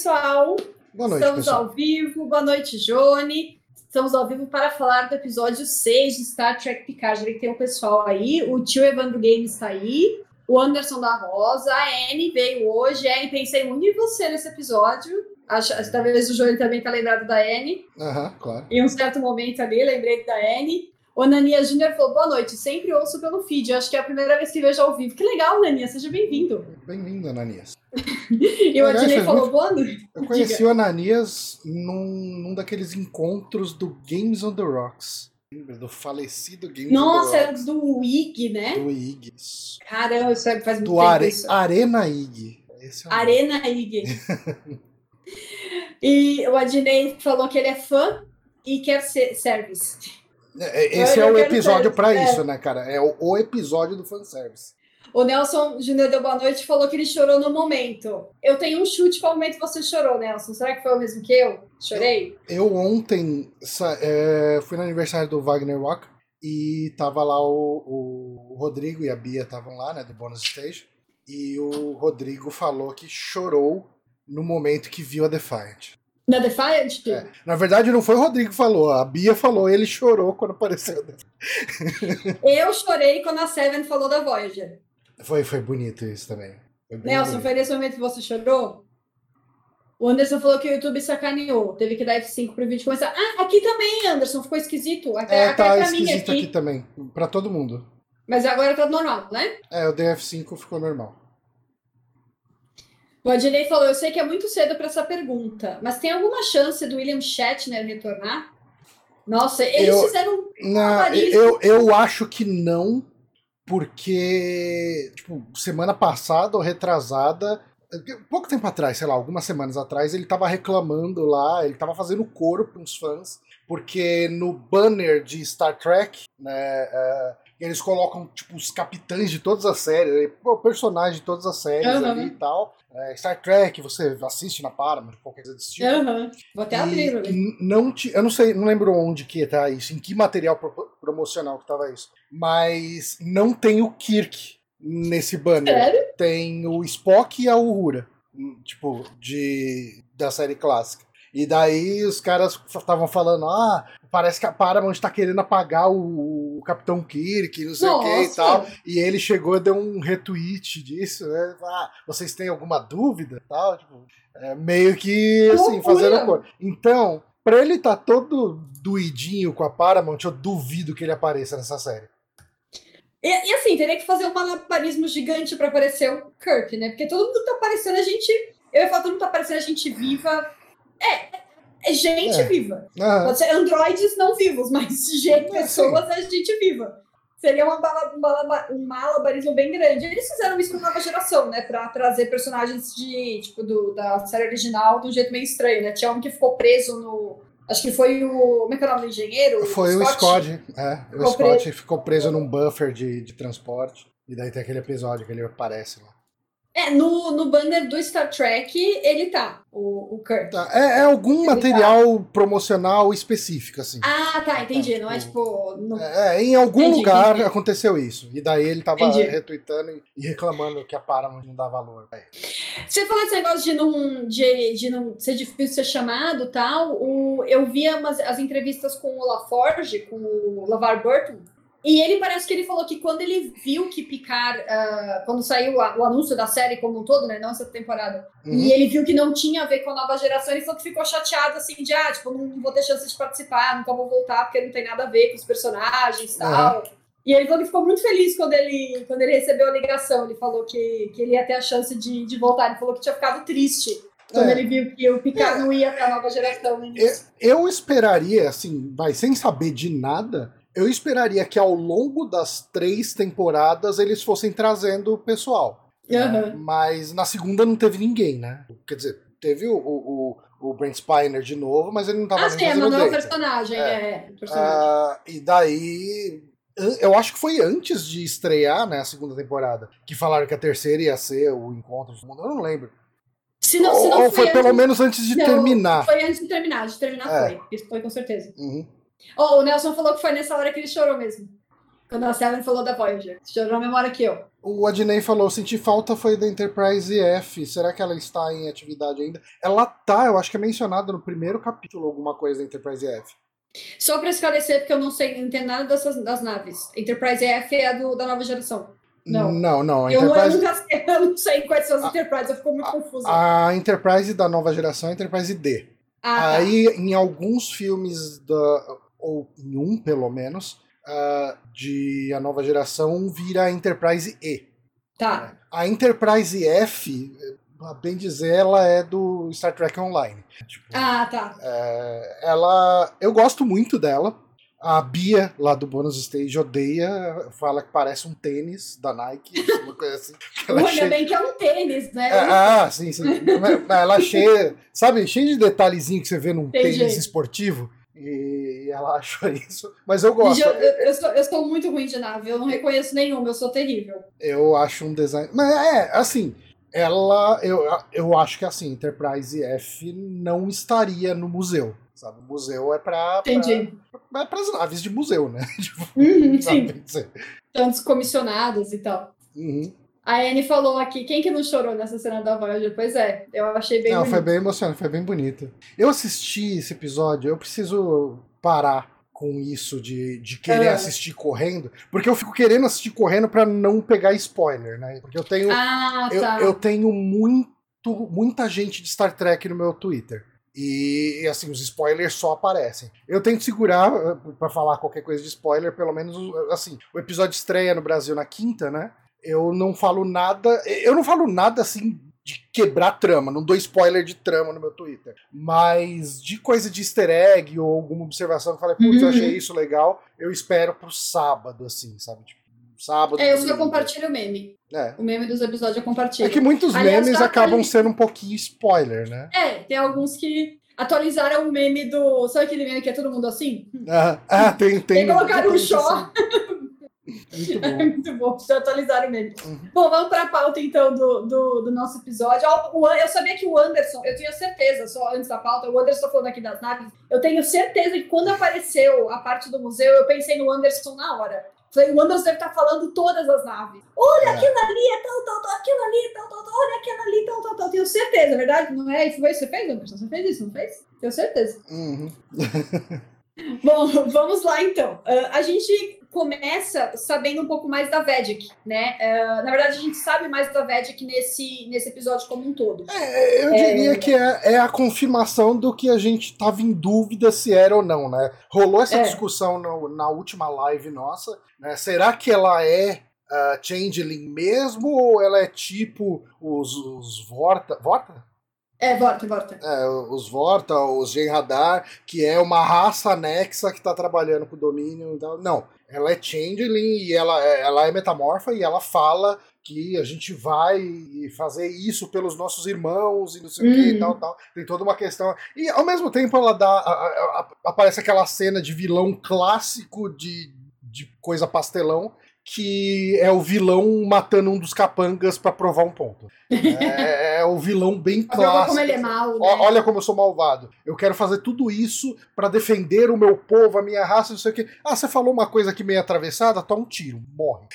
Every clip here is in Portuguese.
pessoal. Boa noite, Estamos pessoal. ao vivo. Boa noite, Johnny. Estamos ao vivo para falar do episódio 6 de Star Trek Picard. Que tem o pessoal aí. O tio Evandro Games está aí. O Anderson da Rosa. A Anne veio hoje. A Anne, pensei muito em você nesse episódio. Acho, talvez o Johnny também tá lembrado da Anne. Aham, claro. Em um certo momento ali, lembrei da Anne. O Nania Júnior falou, boa noite, sempre ouço pelo feed, acho que é a primeira vez que vejo ao vivo. Que legal, Nania, seja bem-vindo. Bem-vindo, Ananias. E o faz falou, muito- boa noite. Eu conheci o Ananias num, num daqueles encontros do Games on the Rocks. Lembra do falecido Games Nossa, on the era Rocks? do Wig, né? Do IG. Caramba, isso faz muito Do tempo Are, isso. Arena IG. Esse é o. Arena Ig. e o Adnei falou que ele é fã e quer ser service. É, Esse Eu é o episódio pra é. isso, né, cara? É o, o episódio do fanservice. O Nelson Júnior deu boa noite falou que ele chorou no momento. Eu tenho um chute qual momento você chorou, Nelson. Será que foi o mesmo que eu? Chorei? Eu ontem sa- é, fui no aniversário do Wagner Walker e tava lá o, o Rodrigo e a Bia estavam lá, né, do Bonus Stage. E o Rodrigo falou que chorou no momento que viu a Defiant. Na Defiant? É. Na verdade, não foi o Rodrigo que falou, a Bia falou, ele chorou quando apareceu. Eu chorei quando a Seven falou da Voyager. Foi, foi bonito isso também. Foi Nelson, bonito. foi nesse momento que você chorou? O Anderson falou que o YouTube sacaneou. Teve que dar F5 pro vídeo começar. Ah, aqui também, Anderson. Ficou esquisito. Até, É, até tá pra mim esquisito aqui. aqui também, pra todo mundo. Mas agora tá normal, né? É, o DF5 ficou normal. O Adnei falou: Eu sei que é muito cedo para essa pergunta, mas tem alguma chance do William Shatner retornar? Nossa, eles Eu- fizeram. Na, Paris. eu, eu acho que não, porque, tipo, semana passada ou retrasada, pouco tempo atrás, sei lá, algumas semanas atrás, ele tava reclamando lá, ele tava fazendo coro para uns fãs, porque no banner de Star Trek, né, é, eles colocam, tipo, os capitães de todas as séries, pô, personagem de todas as séries Aham. ali e tal. É, Star Trek, você assiste na Paramount, qualquer coisa desse tipo. Aham. Vou até E abrir. não ti- eu não sei, não lembro onde que tá isso, em que material pro- promocional que tava isso. Mas não tem o Kirk nesse banner. Sério? Tem o Spock e a Uhura, hum, tipo, de da série clássica. E daí os caras estavam falando, ah, parece que a Paramount tá querendo apagar o, o Capitão Kirk, não sei o que e tal. E ele chegou e deu um retweet disso, né? Ah, vocês têm alguma dúvida? Tal, tipo, é, meio que assim, fazendo cor. Então, pra ele tá todo doidinho com a Paramount, eu duvido que ele apareça nessa série. E, e assim, teria que fazer um malabarismo gigante pra aparecer o Kirk, né? Porque todo mundo tá aparecendo a gente. Eu ia falar, todo mundo tá aparecendo a gente viva. É, é gente É. viva. Pode ser androides não vivos, mas gente, É, pessoas é gente viva. Seria uma bala- um, balaba- um malabarismo bem grande. Eles fizeram isso com nova geração, né? Pra trazer personagens de, tipo, do, da série original de um jeito meio estranho, né? Tinha um que ficou preso no. Acho que foi o. Como é que é o nome do engenheiro? foi o Scott, é, o Ficou Scott ficou preso num buffer de, de transporte. E daí tem aquele episódio que ele aparece lá. É, no, no banner do Star Trek, ele tá, o, o Kirk. Tá, É, é algum tá. material promocional específico, assim. Ah, tá, entendi. Não é tipo, tipo. no- É, em algum Entendi, lugar entendi. aconteceu isso. E daí ele tava Entendi. retweetando e- reclamando que a Paramount não dá valor. ele. Você falou esse negócio de não, de, de não ser difícil ser chamado e tal. O, eu vi umas, as entrevistas com o LaForge, com o LaVar Burton, e ele parece que ele falou que quando ele viu que Picard, ah, quando saiu a- o anúncio da série como um todo, né, não essa temporada, Uhum. e ele viu que não tinha a ver com a nova geração, ele falou que ficou chateado, assim, de, ah, tipo, não vou ter chance de participar, nunca vou voltar, porque não tem nada a ver com os personagens e tal. E ele falou que ficou muito feliz quando ele, quando ele recebeu a ligação. Ele falou que, que ele ia ter a chance de, de voltar. Ele falou que tinha ficado triste quando É. ele viu que o Picard não ia para a nova geração no início. Eu esperaria, assim, vai, sem saber de nada, eu esperaria que ao longo das três temporadas eles fossem trazendo o pessoal. Aham. Mas na segunda não teve ninguém, né? Quer dizer, teve o, o, o, o Brent Spiner de novo, mas ele não tava Ah, nem sim, fazendo mas não é o data. personagem. É. É, o personagem. Ah, e daí. Eu acho que foi antes de estrear né, a segunda temporada que falaram que a terceira ia ser o encontro do mundo. Eu não lembro. se não, se não Ou foi pelo antes- menos antes de não, terminar. Foi antes de terminar. De terminar É. foi. Isso foi com certeza. Uhum. Oh, o Nelson falou que foi nessa hora que ele chorou mesmo. Quando a Seven falou da Voyager. Chorou na memória que eu. O Adnei falou: senti falta foi da Enterprise F. Será que ela está em atividade ainda? Ela tá, eu acho que é mencionada no primeiro capítulo alguma coisa da Enterprise F. Só para esclarecer, porque eu não sei, não entendo nada dessas das naves. Enterprise F é a do, da nova geração. Não, não. não a eu, Enterprise... eu, nunca sei, eu não sei quais são as Enterprise, eu fico muito confusa. A Enterprise da nova geração é a Enterprise D. Ah, tá. Aí, em alguns filmes, da, ou em um pelo menos, uh, de a nova geração, vira a Enterprise E. Tá. A Enterprise F, a bem dizer, ela é do Star Trek Online. Tipo, ah, tá. É, ela, eu gosto muito dela. A Bia, lá do Bônus Stage, odeia, fala que parece um tênis da Nike, uma coisa assim. Olha cheia... bem que é um tênis, né? É, ah, sim, sim. ela é cheia, sabe, cheia de detalhezinho que você vê num Entendi. tênis esportivo. E ela achou isso. Mas eu gosto. Eu, eu, eu, sou, eu sou muito ruim de nave, eu não reconheço nenhuma, eu sou terrível. Eu acho um design. Mas é, assim, ela. Eu, eu acho que assim, Enterprise F não estaria no museu. Sabe? O museu é para Entendi. Pra, é para as naves de museu, né? Tipo, uhum, sim. Tantos comissionados e tal. Uhum. A Anne falou aqui, quem que não chorou nessa cena da Voyager? Pois é, eu achei bem Não, bonito. foi bem emocionante, foi bem bonito. Eu assisti esse episódio, eu preciso parar com isso de, de querer é. assistir correndo, porque eu fico querendo assistir correndo para não pegar spoiler, né? Porque eu tenho ah, tá. eu, eu tenho muito muita gente de Star Trek no meu Twitter. E, assim, os spoilers só aparecem. Eu tento segurar eh, para falar qualquer coisa de spoiler, pelo menos assim, o episódio estreia no Brasil na quinta, né? Eu não falo nada, eu não falo nada assim de quebrar trama, não dou spoiler de trama no meu Twitter. Mas de coisa de easter egg ou alguma observação que eu falei, putz, uhum. eu achei isso legal, eu espero pro sábado, assim, sabe? Tipo, sábado. É, eu só compartilho o meme. É. O meme dos episódios eu compartilho. É que muitos Aliás, memes acabam sendo um pouquinho spoiler, né? É, tem alguns que atualizaram o meme do. Sabe aquele meme que é todo mundo assim? Ah, ah tem, tem. Tem colocaram um show. Muito bom. muito bom, precisa atualizar o meme. Uhum. Bom, vamos para a pauta então do, do, do, nosso episódio. Eu sabia que o Anderson, eu tinha certeza, só antes da pauta, o Anderson falando aqui das naves, eu tenho certeza que quando apareceu a parte do museu, eu pensei no Anderson na hora. Falei, o Anderson deve estar falando todas as naves. Olha é. aquilo ali, é tal, tal, tal, aquilo ali, tal, tal, tal, olha aquilo ali, tal, tal, tal. Tenho certeza, é verdade? Não é? Foi isso que você fez, Anderson? Você fez isso, não fez? Tenho certeza. Uhum. Bom, vamos lá então. Uh, a gente começa sabendo um pouco mais da Vedic, né? Uh, na verdade, a gente sabe mais da Vedic nesse, nesse episódio como um todo. É, eu diria é... que é, é, a confirmação do que a gente estava em dúvida se era ou não, né? Rolou essa é. discussão no, na última live nossa, né? Será que ela é uh, Changeling mesmo ou ela é tipo os, os Vorta? Vorta? É, Vorta, Vorta. É, os Vorta, os Gen Radar, que é uma raça anexa que está trabalhando com o domínio. Não, ela é Changeling e ela, é, ela é metamorfa e ela fala que a gente vai fazer isso pelos nossos irmãos e não sei o que e tal, tal. Tem toda uma questão. E ao mesmo tempo ela dá. A, a, a, aparece aquela cena de vilão clássico de, de coisa pastelão que é o vilão matando um dos capangas para provar um ponto. É, é, o vilão bem clássico. como ele é mal, né? Olha como eu sou malvado. Eu quero fazer tudo isso para defender o meu povo, a minha raça, não sei o quê. Ah, você falou uma coisa aqui meio atravessada, toma um tiro, morre.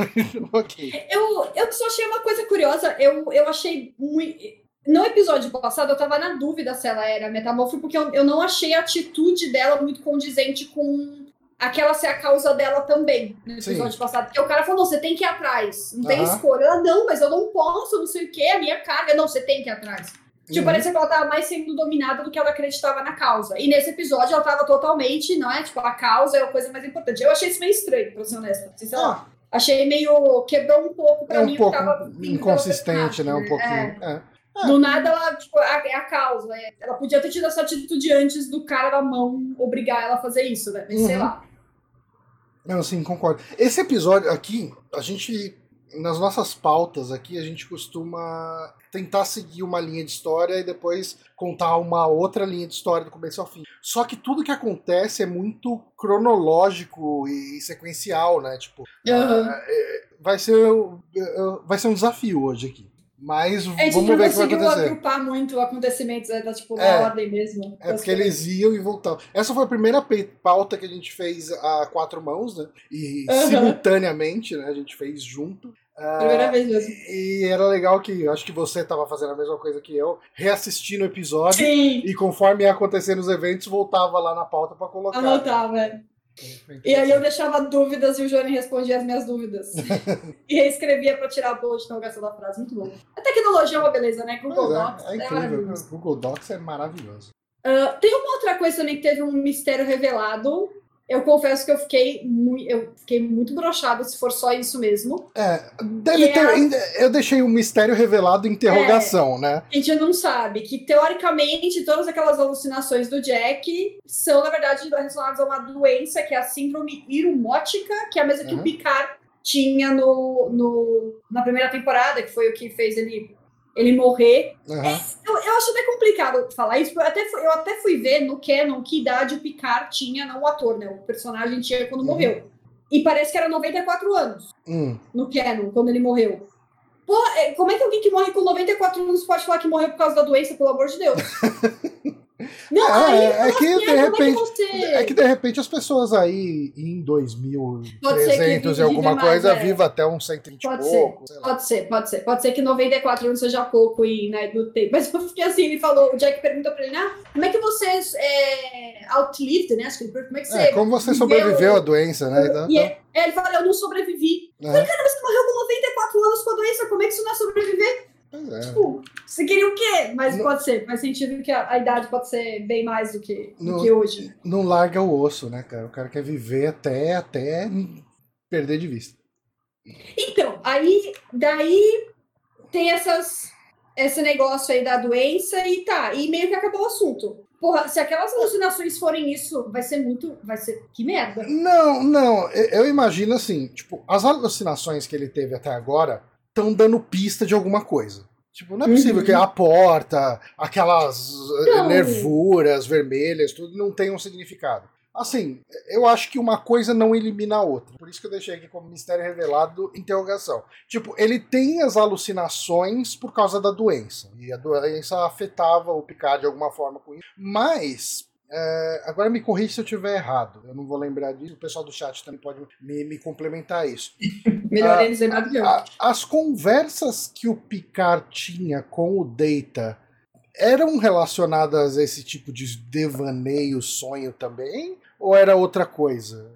ok. Eu, eu só achei uma coisa curiosa, eu, eu achei muito. No episódio passado, eu tava na dúvida se ela era metamorfo, porque eu, eu não achei a atitude dela muito condizente com aquela ser a causa dela também, no episódio Sim. passado. Porque o cara falou, não, você tem que ir atrás, não tem escolha. Ela, não, mas eu não posso, não sei o que, a minha carga. Não, você tem que ir atrás. Tipo, uhum. parecia que ela tava mais sendo dominada do que ela acreditava na causa. E nesse episódio ela tava totalmente, não é? Tipo, a causa é a coisa mais importante. Eu achei isso meio estranho, pra ser honesta. Sei lá. Ah. Achei meio. quebrou um pouco pra é mim. Um pouco inconsistente, né? Um pouquinho. É. É. É. Do nada, ela, tipo, é a causa. É, ela podia ter tido essa atitude antes do cara da mão obrigar ela a fazer isso, né? Mas uhum. sei lá. Não, sim, concordo. Esse episódio aqui, a gente. Nas nossas pautas aqui, a gente costuma tentar seguir uma linha de história e depois contar uma outra linha de história do começo ao fim. Só que tudo que acontece é muito cronológico e sequencial, né? Tipo, uhum. vai, ser, vai ser um desafio hoje aqui. Mas A gente vamos não ver o que vai conseguiu acontecer. agrupar muito acontecimentos, né, da, tipo, É. ordem mesmo. É porque eles iam e voltavam. Essa foi a primeira pauta que a gente fez a quatro mãos, né? E Aham. simultaneamente, né? A gente fez junto. Ah, Primeira vez mesmo. E era legal que acho que você estava fazendo a mesma coisa que eu, reassistindo o episódio Sim, e conforme ia acontecendo os eventos, voltava lá na pauta para colocar. anotava. é. E aí eu deixava dúvidas e o Johnny respondia as minhas dúvidas. e reescrevia pra tirar a boa de interrogação da frase. Muito bom. A tecnologia é uma beleza, né? Google Pois é, Docs é é, maravilhoso. O Google Docs é maravilhoso. Ah, tem uma outra coisa também que teve um mistério revelado. Eu confesso que eu fiquei, mui- eu fiquei muito broxada se for só isso mesmo. É, deve Que ter. é- Eu deixei um mistério revelado interrogação, né? A gente não sabe que, teoricamente, todas aquelas alucinações do Jack são, na verdade, relacionadas a uma doença que é a síndrome irumótica, que é a mesma que Uhum. o Picard tinha no, no, na primeira temporada, que foi o que fez ele, ele morrer. Aham. Eu, eu acho até complicado falar isso, eu até, fui, eu até fui ver no Canon que idade o Picard tinha, não o ator, né? O personagem tinha quando Uhum. morreu. E parece que era 94 anos Hum. no Canon, quando ele morreu. Pô, é, como é que alguém que morre com 94 anos pode falar que morreu por causa da doença, pelo amor de Deus? Não, É, aí, é que, assim, de como repente- é que você... É que de repente as pessoas aí em Pode ser que 2300 e alguma mais, coisa é. viva até uns 120 e Pode pouco. sei lá. Pode ser, pode ser. Pode ser que 94 anos seja pouco e, né, do tempo. Mas eu fiquei assim, ele falou, o Jack perguntou pra ele, ah, como é que você é, outlived, né? Como é que você... É, como você viveu- sobreviveu à doença, né? Então, E é, é, ele fala, eu não sobrevivi. É. Falei, cara, você morreu com 94 anos com a doença, como é que isso não é sobreviver? É. Tipo, você queria o quê? Mas Não- pode ser, faz sentido que a, a idade pode ser bem mais do que, do Não- que hoje. Não larga o osso, né, cara? O cara quer viver até, até perder de vista. Então, aí, daí tem essas, esse negócio aí da doença e tá, e meio que acabou o assunto. Porra, se aquelas alucinações forem isso, vai ser muito, vai ser, que merda. Não, não, eu imagino assim, tipo, as alucinações que ele teve até agora estão dando pista de alguma coisa. Tipo, não é possível Uhum. que a porta, aquelas eh, Não. nervuras vermelhas, tudo não tenham significado. Assim, eu acho que uma coisa não elimina a outra. Por isso que eu deixei aqui como mistério revelado interrogação. Tipo, ele tem as alucinações por causa da doença. E a doença afetava o Picard de alguma forma com isso. Mas é, agora me corrija se eu estiver errado. Eu não vou lembrar disso. O pessoal do chat também pode me, me complementar isso. Melhor Ah, eles lembrar do que eu. As conversas que o Picard tinha com o Data eram relacionadas a esse tipo de devaneio, sonho também? Ou era outra coisa?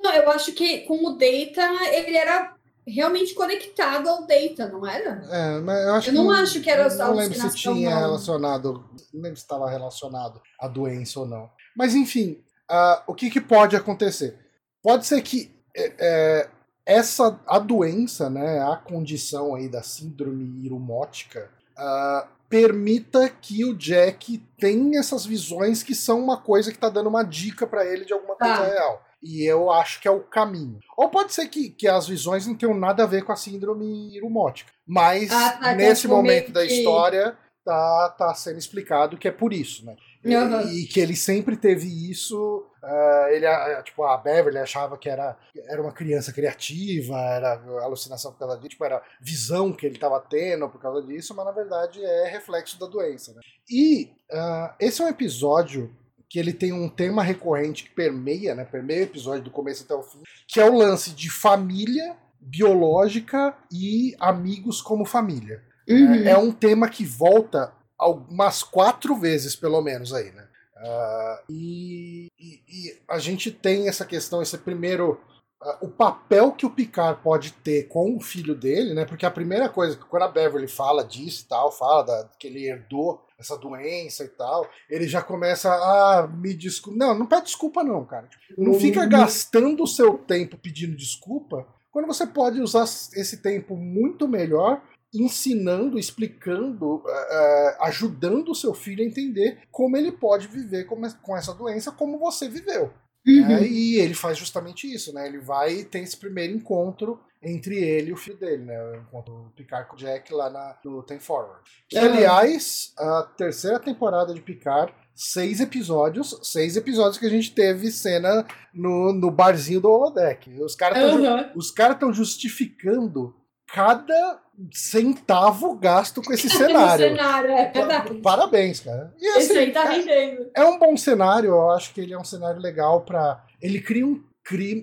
Não, eu acho que com o Data, ele era realmente conectado ao Data, não era? É, mas eu acho Eu não que, acho que era Não lembro se tinha não. relacionado. Não lembro se estava relacionado à doença ou não. Mas enfim, ah, o que, que pode acontecer? Pode ser que é, é, essa a doença, né, a condição aí da síndrome irumótica, ah, permita que o Jack tenha essas visões que são uma coisa que está dando uma dica para ele de alguma coisa Tá. real. E eu acho que é o caminho. Ou pode ser que, que as visões não tenham nada a ver com a síndrome irumótica. Mas Ah, tá, nesse momento da que- história tá, tá sendo explicado que é por isso, né? E-. E, que ele sempre teve isso. ah, ele, ah, tipo, a Beverly achava que era, era uma criança criativa, era alucinação por causa disso, tipo, era visão que ele estava tendo por causa disso, mas na verdade é reflexo da doença. Né? E ah, esse é um episódio que ele tem um tema recorrente que permeia, né? Permeia o episódio do começo até o fim, que é o lance de família biológica e amigos como família. Uhum. É, é um tema que volta algumas quatro vezes, pelo menos, aí, né? Ah, e, e- e a gente tem essa questão, esse primeiro. ah, o papel que o Picard pode ter com o filho dele, né? Porque a primeira coisa, quando a Beverly fala disso e tal, fala da- que ele herdou essa doença e tal, ele já começa a me desculpa. Não, não pede desculpa, não, cara. Não fica gastando o seu tempo pedindo desculpa quando você pode usar esse tempo muito melhor ensinando, explicando, eh, ajudando o seu filho a entender como ele pode viver com essa doença como você viveu. Uhum. né? E ele faz justamente isso, né? Ele vai ter esse primeiro encontro entre ele e o filho dele, né? O encontro do Picard com o Jack lá na, no Ten Forward. Que, Aham. aliás, a terceira temporada de Picard, seis episódios, seis episódios que a gente teve cena no, no barzinho do Holodeck. Os caras estão os caras estão justificando cada centavo gasto com esse cenário. cenário, é verdade. Parabéns, cara. E, assim, Esse aí tá rendendo. É, é um bom cenário, eu acho que ele é um cenário legal para Ele cria um,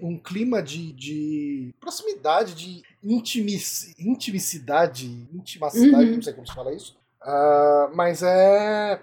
um clima de, de proximidade, de intimic, intimicidade, intimacidade, uhum. não sei como se fala isso. Uh, mas é.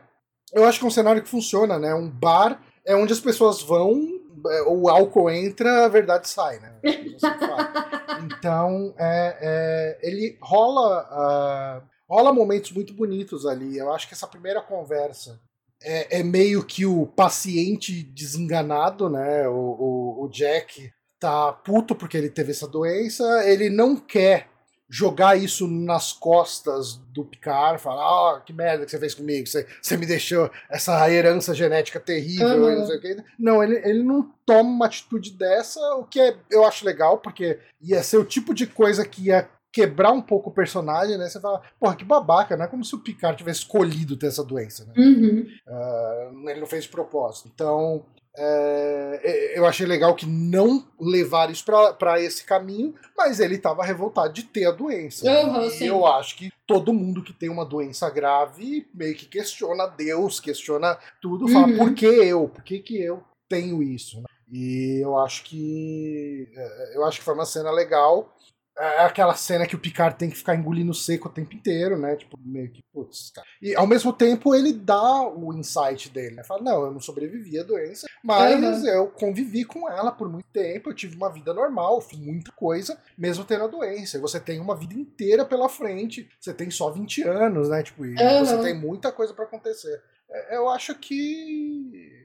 Eu acho que é um cenário que funciona, né? Um bar é onde as pessoas vão é, o álcool entra, a verdade sai, né? então, é, é, ele rola, uh, rola momentos muito bonitos ali. Eu acho que essa primeira conversa é, é meio que o paciente desenganado, né? O, o, o Jack tá puto porque ele teve essa doença, ele não quer jogar isso nas costas do Picard, falar, ah, que merda que você fez comigo, você, você me deixou essa herança genética terrível, uhum. não sei o que. Não, ele, ele não toma uma atitude dessa, o que é, eu acho legal, porque ia ser o tipo de coisa que ia quebrar um pouco o personagem, né? Você fala, porra, que babaca, não é como se o Picard tivesse escolhido ter essa doença, né? Uhum. Uh, ele não fez de propósito. Então, é, é, eu achei legal que não levaram isso para esse caminho, mas ele estava revoltado de ter a doença. Uhum, e eu acho que todo mundo que tem uma doença grave meio que questiona Deus, questiona tudo, fala uhum. por que eu? Por que, que eu tenho isso? E eu acho que é, eu acho que foi uma cena legal é aquela cena que o Picard tem que ficar engolindo seco o tempo inteiro, né? Tipo, meio que, putz, cara. E ao mesmo tempo ele dá o insight dele, né? Fala, não, eu não sobrevivi à doença, mas uhum. eu convivi com ela por muito tempo, eu tive uma vida normal, fiz muita coisa, mesmo tendo a doença. E você tem uma vida inteira pela frente, você tem só 20 anos, né? Tipo, uhum. você tem muita coisa para acontecer. É, eu acho que.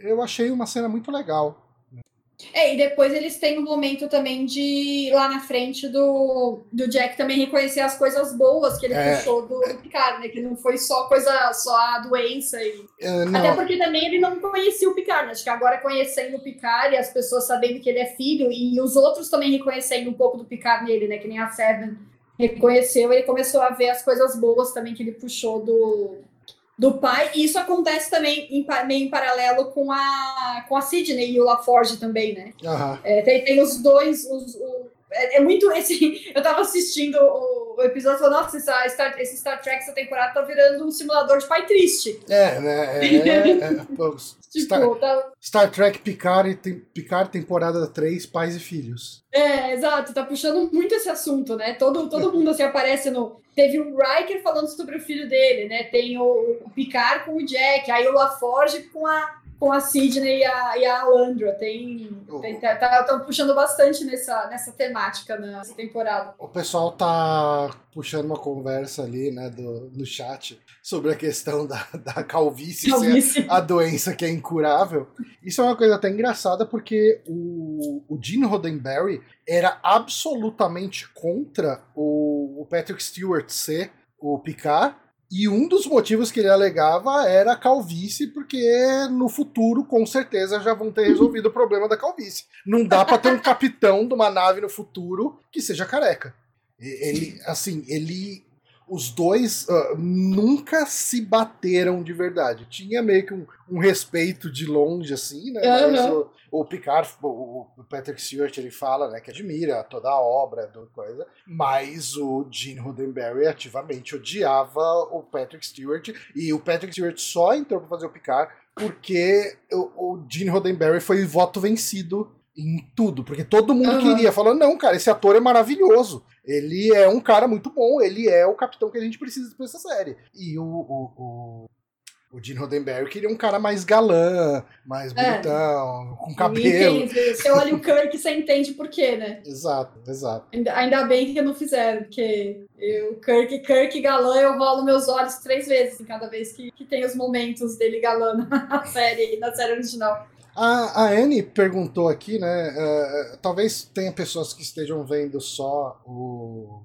Eu achei uma cena muito legal. É, e depois eles têm um momento também de lá na frente do, do Jack também reconhecer as coisas boas que ele é. puxou do, do Picard, né? Que não foi só coisa, só a doença. E... É, Até porque também ele não conhecia o Picard, né? Acho que agora conhecendo o Picard e as pessoas sabendo que ele é filho, e os outros também reconhecendo um pouco do Picard nele, né? Que nem a Seven reconheceu, ele começou a ver as coisas boas também que ele puxou do, do pai, e isso acontece também em, meio em paralelo com a, com a Sidney e o LaForge também, né? Uhum. É, tem, tem os dois, os, o, é, é, muito esse. Eu tava assistindo o, o episódio e falei, nossa, essa, Star, esse Star Trek, essa temporada tá virando um simulador de pai triste. É, né? É, é, é tipo, Star, tá... Star, Trek Picard, tem, Picard, temporada 3, pais e filhos. É, exato, tá puxando muito esse assunto, né? Todo, todo mundo assim aparece no. Teve o Riker falando sobre o filho dele, né? Tem o, o Picard com o Jack, aí o LaForge com a com a Sidney e a, e a Alandra. Tem, tem tá, tá, puxando bastante nessa, nessa temática nessa temporada. O pessoal tá puxando uma conversa ali, né, do, no chat sobre a questão da, da calvície, calvície. ser a doença que é incurável. Isso é uma coisa até engraçada porque o, o Gene Roddenberry era absolutamente contra o, o Patrick Stewart ser o Picard e um dos motivos que ele alegava era a calvície, porque no futuro, com certeza, já vão ter resolvido o problema da calvície. Não dá para ter um capitão de uma nave no futuro que seja careca. Ele, assim, ele os dois uh, nunca se bateram de verdade. Tinha meio que um, um respeito de longe, assim, né? Uhum. Mas o, o Picard, o, o, Patrick Stewart, ele fala, né, que admira toda a obra do coisa, mas o Gene Roddenberry ativamente odiava o Patrick Stewart, e o Patrick Stewart só entrou para fazer o Picard porque o, o Gene Roddenberry foi voto vencido em tudo, porque todo mundo uhum. queria, falando, não, cara, esse ator é maravilhoso. Ele é um cara muito bom, ele é o capitão que a gente precisa pra essa série. E o, o, o, o Gene Roddenberry queria um cara mais galã, mais é. bonitão, com cabelo. Entende. Você olha o Kirk, você entende por quê, né? Exato, exato. Ainda, ainda bem que não fizeram, porque o Kirk, Kirk galã, eu rolo meus olhos três vezes em cada vez que, que tem os momentos dele galã na série, na série original. A, a Anne perguntou aqui, né? Uh, talvez tenha pessoas que estejam vendo só o,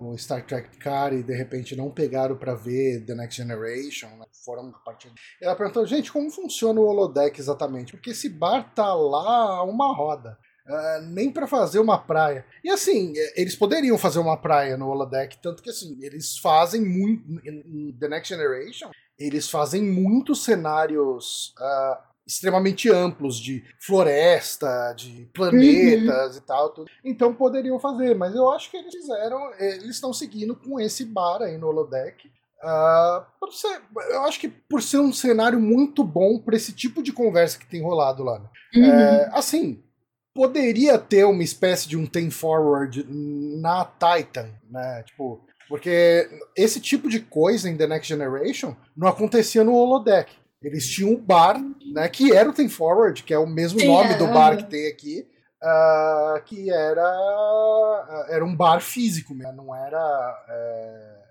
uh, o Star Trek Picard e de repente não pegaram para ver The Next Generation, né? foram partir. Ela perguntou, gente, como funciona o holodeck exatamente? Porque esse bar tá lá a uma roda. Uh, nem para fazer uma praia. E assim, eles poderiam fazer uma praia no holodeck, tanto que assim, eles fazem muito. Em The Next Generation, eles fazem muitos cenários uh, extremamente amplos de floresta, de planetas uhum. e tal. Tudo. Então poderiam fazer, mas eu acho que eles fizeram, eles estão seguindo com esse bar aí no holodeck. Uh, ser, eu acho que por ser um cenário muito bom para esse tipo de conversa que tem rolado lá. Né? Uhum. É, assim, poderia ter uma espécie de um Ten Forward na Titan, né? Tipo, porque esse tipo de coisa em The Next Generation não acontecia no holodeck. Eles tinham um bar, né, que era o Tem Forward, que é o mesmo Sim, nome é, do bar que tem aqui, uh, que era era um bar físico, né, não era é,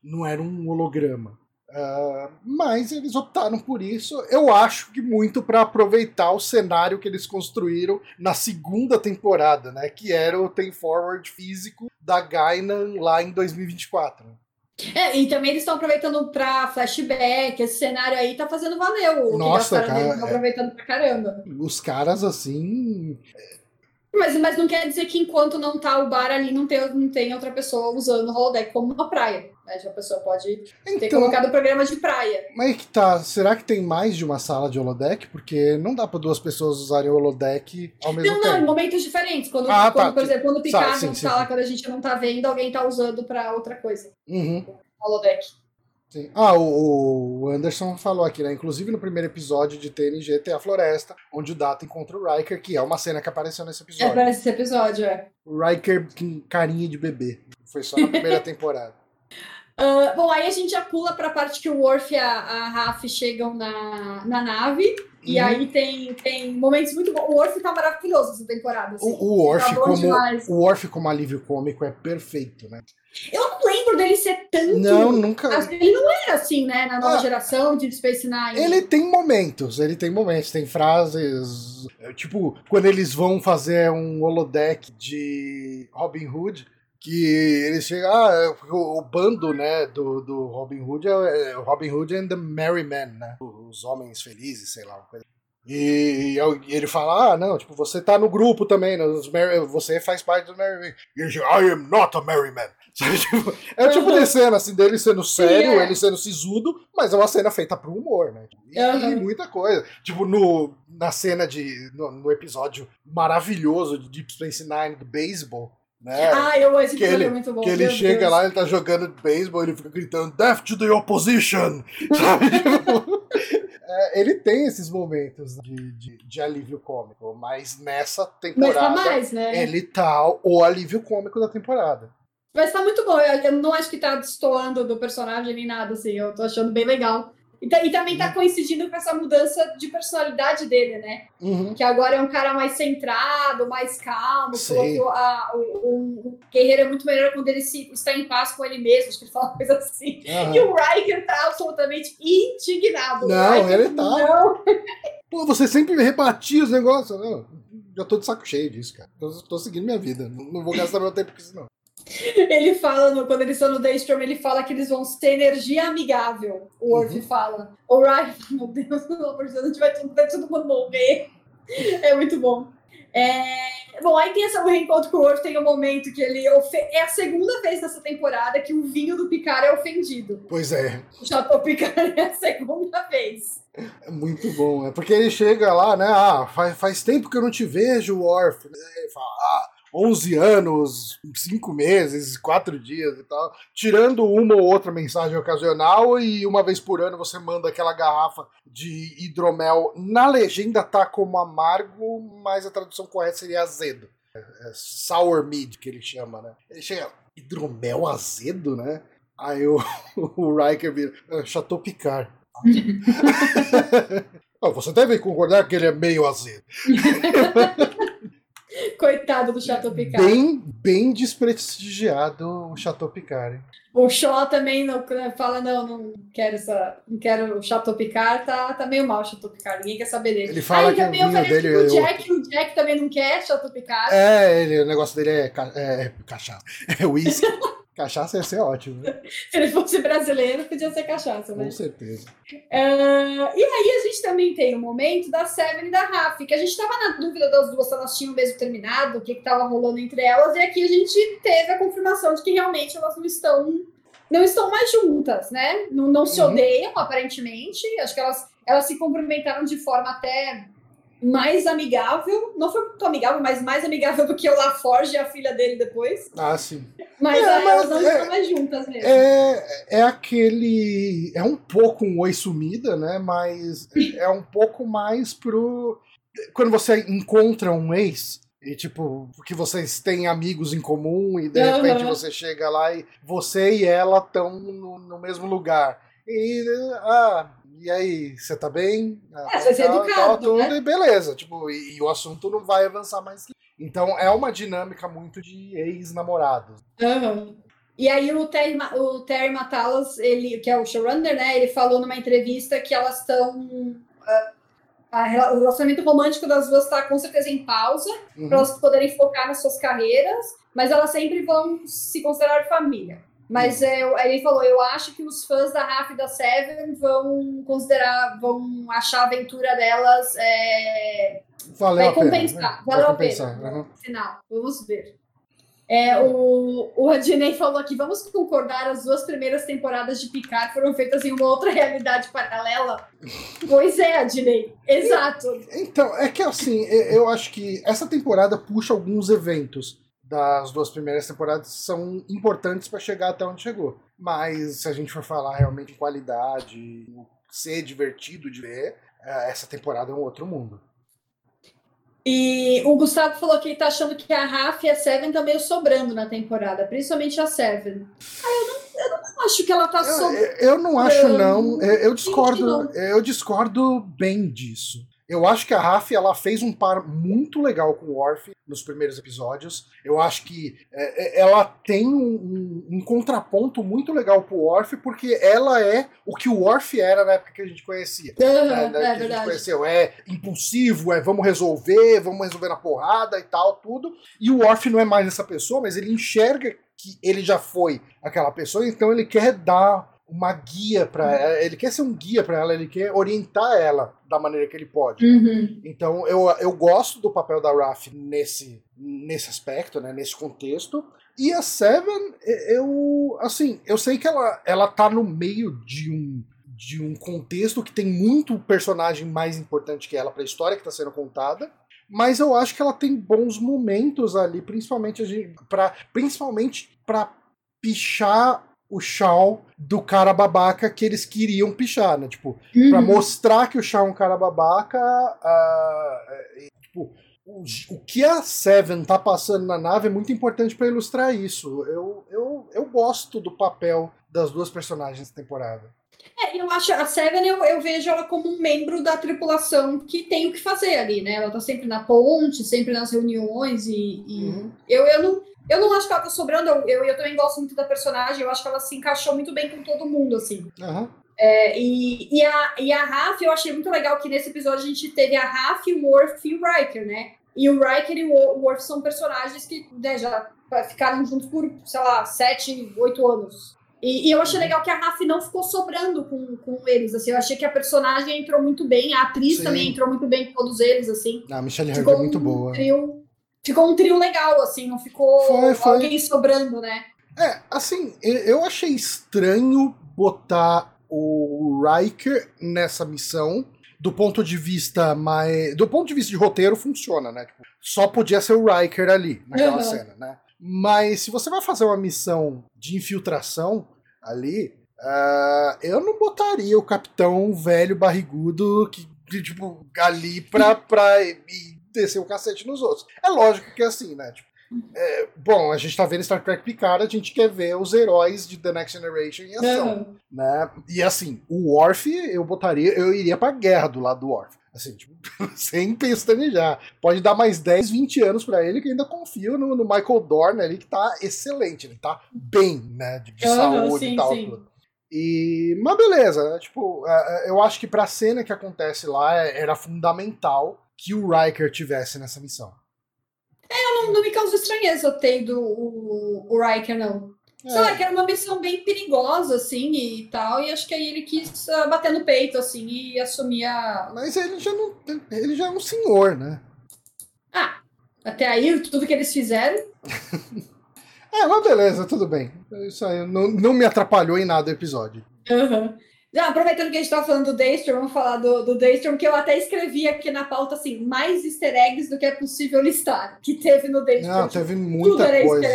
não era um holograma. Uh, mas eles optaram por isso, eu acho que muito para aproveitar o cenário que eles construíram na segunda temporada, né? Que era o Tem Forward físico da Gainan lá em 2024. É, e também eles estão aproveitando para flashback, esse cenário aí tá fazendo valer o Nossa, cara, estão aproveitando pra caramba. Os caras, assim... Mas, mas não quer dizer que enquanto não tá o bar ali, não tem, não tem outra pessoa usando o holodeck como uma praia. Né? A pessoa pode então, ter colocado o programa de praia. Mas que tá, será que tem mais de uma sala de holodeck? Porque não dá para duas pessoas usarem o holodeck ao mesmo não, tempo. Não, não, em momentos diferentes. Quando, ah, quando tá. por exemplo, quando o Picard tá, sim, quando a gente não tá vendo, alguém tá usando para outra coisa. Uhum. O holodeck. Sim. Ah, o, o, Anderson falou aqui, né? Inclusive no primeiro episódio de TNG tem a floresta, onde o Data encontra o Riker, que é uma cena que apareceu nesse episódio. É, aparece esse episódio, é. O Riker com carinha de bebê. Foi só na primeira temporada. Uh, bom, aí a gente já pula para a parte que o Worf e a, a Raf chegam na, na nave. Uhum. E aí tem, tem momentos muito bons. O Worf tá maravilhoso essa temporada. Assim. O, o, Worf tá como, o Worf como alívio cômico é perfeito, né? Eu não lembro dele ser tanto. Não, nunca. Ele não era assim, né? Na nova ah, geração de Space Nine. Ele tem momentos, ele tem momentos, tem frases. É, tipo, quando eles vão fazer um holodeck de Robin Hood que eles chegam, ah, é, o, o, bando, né, do, do Robin Hood é, é Robin Hood and the Merry Men, né, os homens felizes, sei lá, uma coisa. E, e, ele fala, ah, não, tipo, você tá no grupo também, nos Merry, você faz parte do Merry Men. E ele diz, I am not a Merry Man. Tipo, é o tipo de cena, assim, dele sendo sério, é. ele sendo sisudo, mas é uma cena feita pro humor, né? E, uhum. e muita coisa. Tipo, no, na cena de. No, no, episódio maravilhoso de Deep Space Nine do beisebol, né? Ah, eu esse que ele, muito bom. Que ele chega Deus. lá, ele tá jogando beisebol, ele fica gritando Death to the opposition! Sabe? É, ele tem esses momentos de, de, de, alívio cômico, mas nessa temporada mas tá mais, né? ele tá o alívio cômico da temporada. Mas tá muito bom, eu, eu não acho que tá destoando do personagem nem nada, assim, eu tô achando bem legal. E, e também tá uhum. coincidindo com essa mudança de personalidade dele, né? Uhum. Que agora é um cara mais centrado, mais calmo. A, o, o, Guerreiro é muito melhor quando ele se, está em paz com ele mesmo, acho que ele fala uma coisa assim. Uhum. E o Riker tá absolutamente indignado. Não, ele tá. Não. Pô, você sempre rebatia os negócios, não. Já tô de saco cheio disso, cara. Tô, tô seguindo minha vida. Não vou gastar meu tempo com isso, não. Ele fala, no, quando eles estão no Daystrom, ele fala que eles vão ter energia amigável. O Worf uhum. fala. O Ryan, meu Deus, pelo amor de Deus, a gente vai, vai todo mundo morrer. É muito bom. É... Bom, aí tem esse reencontro com o Worf, tem um momento que ele... Ofe... É a segunda vez nessa temporada que o vinho do Picard é ofendido. Pois é. O Chateau Picard é a segunda vez. É muito bom, é porque ele chega lá, né? Ah, faz, faz tempo que eu não te vejo, Worf. Ele fala, ah, 11 anos, 5 meses, 4 dias e tal, tirando uma ou outra mensagem ocasional e uma vez por ano você manda aquela garrafa de hidromel. Na legenda tá como amargo, mas a tradução correta seria azedo. É, é sour mead que ele chama, né? Ele chega, hidromel azedo, né? Aí o, o Riker vira, ah, Chateau Picard. você deve concordar que ele é meio azedo. Coitado do Chateau Picard. Bem, bem desprestigiado o Chateau Picard. Hein? O Shaw também não, né, fala: não, não quero essa. Não quero o Chateau Picard, tá, tá meio mal o Chateau Picard, ninguém quer saber dele. Ele fala Aí, que também o vinho dele o Jack, o Jack também não quer Chateau Picard. É, ele, o negócio dele é, é, é cachaça. É whisky. Cachaça ia ser ótimo. Né? Se ele fosse brasileiro, podia ser cachaça, né? Com certeza. Uh, e aí a gente também tem o momento da Seven e da Raf, que a gente estava na dúvida das duas se elas tinham mesmo terminado, o que estava rolando entre elas, e aqui a gente teve a confirmação de que realmente elas não estão não estão mais juntas, né? Não, não se uhum. odeiam, aparentemente. Acho que elas. elas se cumprimentaram de forma até mais amigável. Não foi muito amigável, mas mais amigável do que o LaForge e a filha dele depois. Ah, sim. Mas, É, mas elas não é- estão mais juntas mesmo. É, é aquele. É um pouco um oi sumida, né? Mas é um pouco mais pro. Quando você encontra um ex. E tipo, que vocês têm amigos em comum e de Aham. repente você chega lá e você e ela estão no, no mesmo lugar. E, ah, e aí, você tá bem? Ah, É, você vai ser educado, tudo, né? e beleza. Tipo, e, e o assunto não vai avançar mais que Então é uma dinâmica muito de ex-namorados. Aham. E aí o Terry, o Terry Matalas, ele, que é o showrunner, né? Ele falou numa entrevista que elas estão. ah, a rela- o relacionamento romântico das duas está com certeza em pausa, Uhum. para elas poderem focar nas suas carreiras, mas elas sempre vão se considerar família. Mas é, eu- ele falou, eu acho que os fãs da Raf e da Seven vão considerar, vão achar a aventura delas é, Valeu vai a pena. compensar, né? valeu a compensar, pena. aham. No final, vamos ver. É, o, o Adnei falou aqui, vamos concordar, as duas primeiras temporadas de Picard foram feitas em uma outra realidade paralela? pois é, Adnei, exato. Então, é que assim, e- eu acho que essa temporada puxa alguns eventos das duas primeiras temporadas são importantes para chegar até onde chegou. Mas se a gente for falar realmente em qualidade, ser divertido de ver, eh, essa temporada é um outro mundo. E o Gustavo falou que ele tá achando que a Raf e a Seven tá meio sobrando na temporada, principalmente a Seven. Ah, eu não, eu não acho que ela tá Eu, sobrando. eu- não acho, não. Eu, eu discordo. não. Eu discordo bem disso. Eu acho que a Raf ela fez um par muito legal com o Worf nos primeiros episódios. Eu acho que é, é, ela tem um, um- contraponto muito legal pro Worf, porque ela é o que o Worf era na época que a gente conhecia. Aham, né, é, que a gente verdade. conheceu. É impulsivo, é vamos resolver, vamos resolver na porrada e tal, tudo. E o Worf não é mais essa pessoa, mas ele enxerga que ele já foi aquela pessoa, então ele quer dar uma guia para ela, ele quer ser um guia para ela, ele quer orientar ela da maneira que ele pode. Uhum. Então eu, eu gosto do papel da Raf nesse, nesse aspecto, né, nesse contexto. E a Seven, eu assim, eu sei que ela, ela tá no meio de um de um contexto que tem muito personagem mais importante que ela para a história que está sendo contada. Mas eu acho que ela tem bons momentos ali, principalmente para principalmente para pichar o Shaw do cara babaca que eles queriam pichar, né? Tipo, Pra Uhum. mostrar que o Shaw é um cara babaca. é, tipo, o, o que a Seven tá passando na nave é muito importante pra ilustrar isso. Eu, eu, eu gosto do papel das duas personagens nessa temporada. É, eu acho a Seven, eu, eu vejo ela como um membro da tripulação que tem o que fazer ali, né? Ela tá sempre na ponte, sempre nas reuniões e, e Uhum. eu, eu, não, eu não acho que ela tá sobrando, eu, eu, eu também gosto muito da personagem, eu acho que ela se encaixou muito bem com todo mundo, assim. Aham. É, e, e, a, e a Raf, eu achei muito legal que nesse episódio a gente teve a Raf, o Worf e o Riker, né? E o Riker e o Worf são personagens que né, já ficaram juntos por, sei lá, sete, oito anos. E, e eu achei legal que a Raf não ficou sobrando com, com eles, assim. Eu achei que a personagem entrou muito bem, a atriz Sim. também entrou muito bem com todos eles, assim. A Michelle Ficou é muito um boa. Trio, ficou um trio legal, assim, não ficou Foi, foi. alguém sobrando, né? É, assim, eu achei estranho botar o Riker nessa missão. Do ponto de vista mais. Do ponto de vista de roteiro, funciona, né? Tipo, só podia ser o Riker ali, naquela Uhum. cena, né? Mas se você vai fazer uma missão de infiltração ali, ah, eu não botaria o capitão velho barrigudo que, que, tipo, ali pra, pra descer o cacete nos outros. É lógico que é assim, né? Tipo, é, bom, a gente tá vendo Star Trek Picard, a gente quer ver os heróis de The Next Generation em ação, Uhum. né? E assim, o Worf, eu botaria, eu iria pra guerra do lado do Worf. Assim, tipo, sem pestanejar. Pode dar mais 10, 20 anos pra ele, que ainda confio no, no Michael Dorn ali, que tá excelente, ele tá bem, né? De, de Uhum, saúde sim, e tal. sim. tudo. E, mas beleza, né? Tipo, é, é, eu acho que pra cena que acontece lá, é- era fundamental que o Riker tivesse nessa missão. não, não me causa estranheza o ter do o, o Riker, não. Sei É. lá, que era uma missão bem perigosa, assim, e tal, e acho que aí ele quis ah, bater no peito, assim, e assumir a... Mas ele já não. Ele já é um senhor, né? Ah, até aí, tudo que eles fizeram... É, mas beleza, tudo bem. Isso aí não, não me atrapalhou em nada o episódio. Aham. Não, aproveitando que a gente tá falando do Daystrom, vamos falar do, do Daystrom, que eu até escrevi aqui na pauta, assim, mais easter eggs do que é possível listar, que teve no Daystrom. Não, teve muita coisa.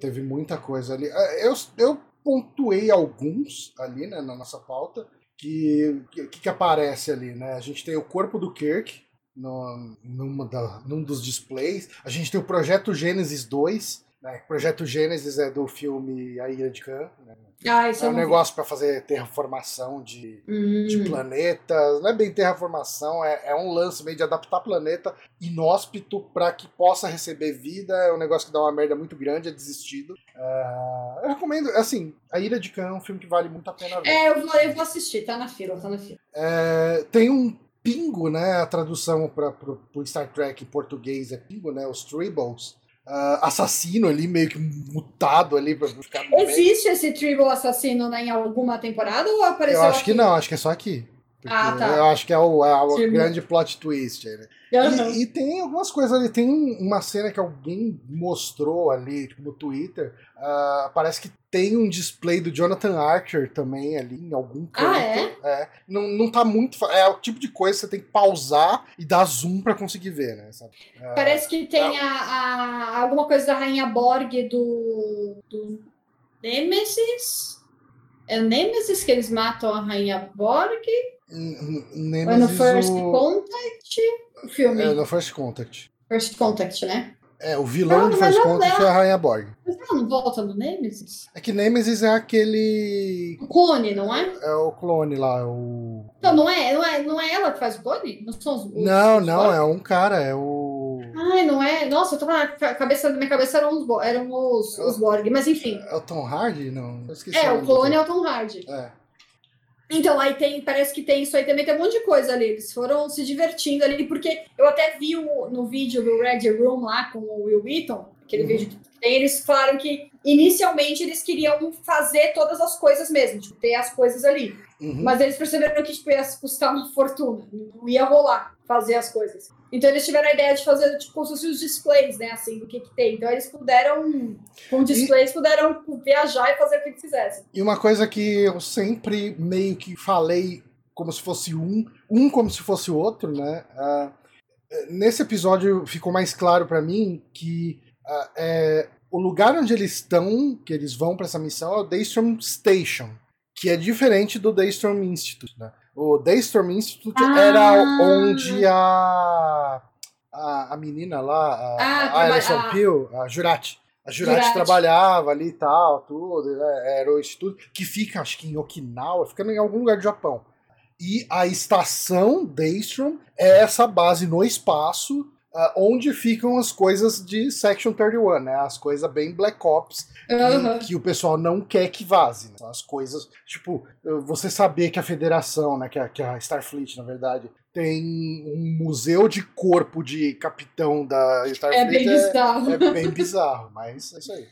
Teve muita coisa ali. É, eu, eu pontuei alguns ali, né, na nossa pauta, que, que, que aparece ali, né? A gente tem o corpo do Kirk, no, numa da, num dos displays. A gente tem o Projeto Gênesis 2, né? O Projeto Gênesis é do filme A de Khan. Né? Ah, é um negócio para fazer terraformação de, hum. de planetas. Não é bem terraformação, é, é um lance meio de adaptar planeta inóspito para que possa receber vida. É um negócio que dá uma merda muito grande, é desistido. Uh, eu recomendo, assim, A Ilha de Khan é um filme que vale muito a pena ver. É, eu vou, eu vou assistir, tá na fila, tá na fila. É, tem um pingo, né? A tradução para o Star Trek em português é pingo, né? Os Tribbles uh, assassino ali, meio que mutado ali pra ficar. Existe meio... esse Tribble assassino né, em alguma temporada ou apareceu? Eu acho aqui? que não, acho que é só aqui. Ah, tá. Eu acho que é o, é o grande plot twist né? Uhum. E, e, tem algumas coisas ali. Tem uma cena que alguém mostrou ali tipo, no Twitter. Uh, parece que tem um display do Jonathan Archer também ali em algum canto. Ah, é? é? Não, não tá muito. É o tipo de coisa que você tem que pausar e dar zoom para conseguir ver, né? Uh, parece que tem é... a, a, alguma coisa da Rainha Borg do, do Nemesis. É o Nemesis que eles matam a Rainha Borg? Nemesis, no First o... Contact? O filme. É, no First Contact. First Contact, né? É, o vilão não, do First Contact é a Rainha Borg. Mas ela não volta no Nemesis? É que Nemesis é aquele. O clone, não é? É o clone lá, o. Não, não é, não é, não é ela que faz o clone? Não são os. os não, os não, é um cara, é o. Ai, não é? Nossa, eu tava na cabeça, na minha cabeça eram os, eram os, os Borg, mas enfim. É o Tom Hardy? Não, eu esqueci. É, o clone é o Tom Hardy. É. Então, aí tem, parece que tem isso aí também, tem um monte de coisa ali. Eles foram se divertindo ali, porque eu até vi o, no vídeo do Red Room lá com o Will Wheaton, aquele uhum. vídeo que tem, eles falaram que inicialmente eles queriam fazer todas as coisas mesmo, tipo, ter as coisas ali. Uhum. Mas eles perceberam que tipo, ia custar uma fortuna, não ia rolar fazer as coisas. Então eles tiveram a ideia de fazer tipo como se fossem os displays, né, assim, do que que tem. Então eles puderam, com displays, e... puderam viajar e fazer o que eles quisessem. E uma coisa que eu sempre meio que falei como se fosse um, um como se fosse o outro, né? Uh, nesse episódio ficou mais claro para mim que uh, é, o lugar onde eles estão, que eles vão para essa missão, é o Daystrom Station, que é diferente do Daystrom Institute, né? O Daystorm Institute ah. era onde a, a, a menina lá, a, ah, a Alison a... Peel, a Jurati, a Jurati, Jurati, trabalhava ali e tal, tudo, né? era o instituto que fica, acho que em Okinawa, fica em algum lugar do Japão. E a estação Daystrom é essa base no espaço uh, onde ficam as coisas de Section 31, né? As coisas bem Black Ops uhum. que, que, o pessoal não quer que vaze. Né? As coisas, tipo, você saber que a Federação, né? Que a, que a Starfleet, na verdade, tem um museu de corpo de capitão da Starfleet. É bem bizarro. É, é bem bizarro, mas é isso aí.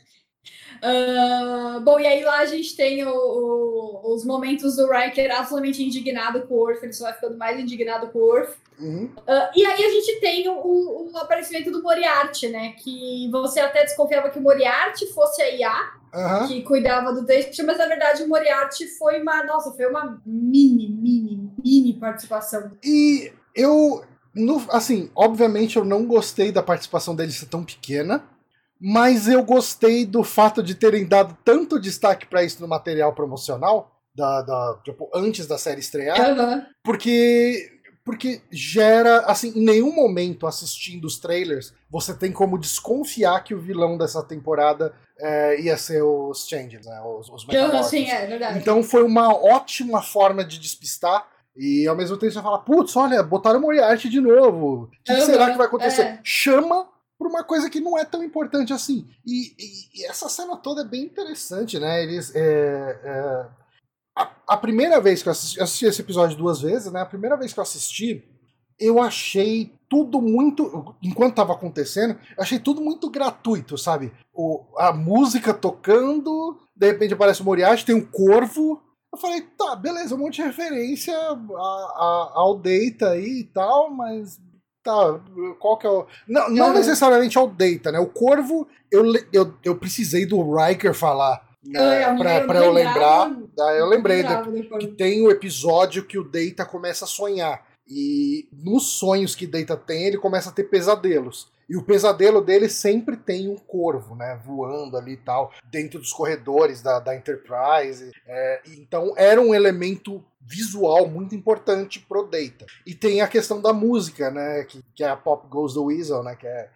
Uh, bom, e aí lá a gente tem o, o, os momentos do Riker absolutamente indignado com o Orf, ele só vai ficando mais indignado com o Orf. Uhum. Uh, e aí a gente tem o, o, aparecimento do Moriarty, né? Que você até desconfiava que o Moriarty fosse a IA, uhum. que cuidava do texto, mas na verdade o Moriarty foi uma. Nossa, foi uma mini, mini, mini participação. E eu. No, assim, obviamente eu não gostei da participação dele ser tão pequena, mas eu gostei do fato de terem dado tanto destaque para isso no material promocional. Da, da, tipo, antes da série estrear, uhum. porque porque gera, assim, em nenhum momento assistindo os trailers você tem como desconfiar que o vilão dessa temporada é, ia ser os Changes, né, os, os Sim, é verdade. Então foi uma ótima forma de despistar e ao mesmo tempo você fala, putz, olha, botaram Moriarty de novo, o que, uhum, que, será que vai acontecer? É. Chama por uma coisa que não é tão importante assim. E, e, e essa cena toda é bem interessante, né? Eles... É, é a, a, primeira vez que eu assisti, eu assisti esse episódio duas vezes, né? A primeira vez que eu assisti, eu achei tudo muito. Enquanto estava acontecendo, eu achei tudo muito gratuito, sabe? O, a música tocando, de repente aparece o Moriarty, tem um corvo. Eu falei, tá, beleza, um monte de referência a, a, ao Data aí e tal, mas tá, qual que é o. Não, não necessariamente ao Data, né? O Corvo, eu, eu, eu precisei do Riker falar né, É, eu pra eu lembrar. Daí eu lembrei Lembrava que tem o episódio que o Data começa a sonhar. E nos sonhos que Data tem, ele começa a ter pesadelos. E o pesadelo dele sempre tem um corvo, né? Voando ali e tal, dentro dos corredores da, da Enterprise. É, então era um elemento visual muito importante pro Data. E tem a questão da música, né? Que, que é a Pop Goes the Weasel, né? Que é.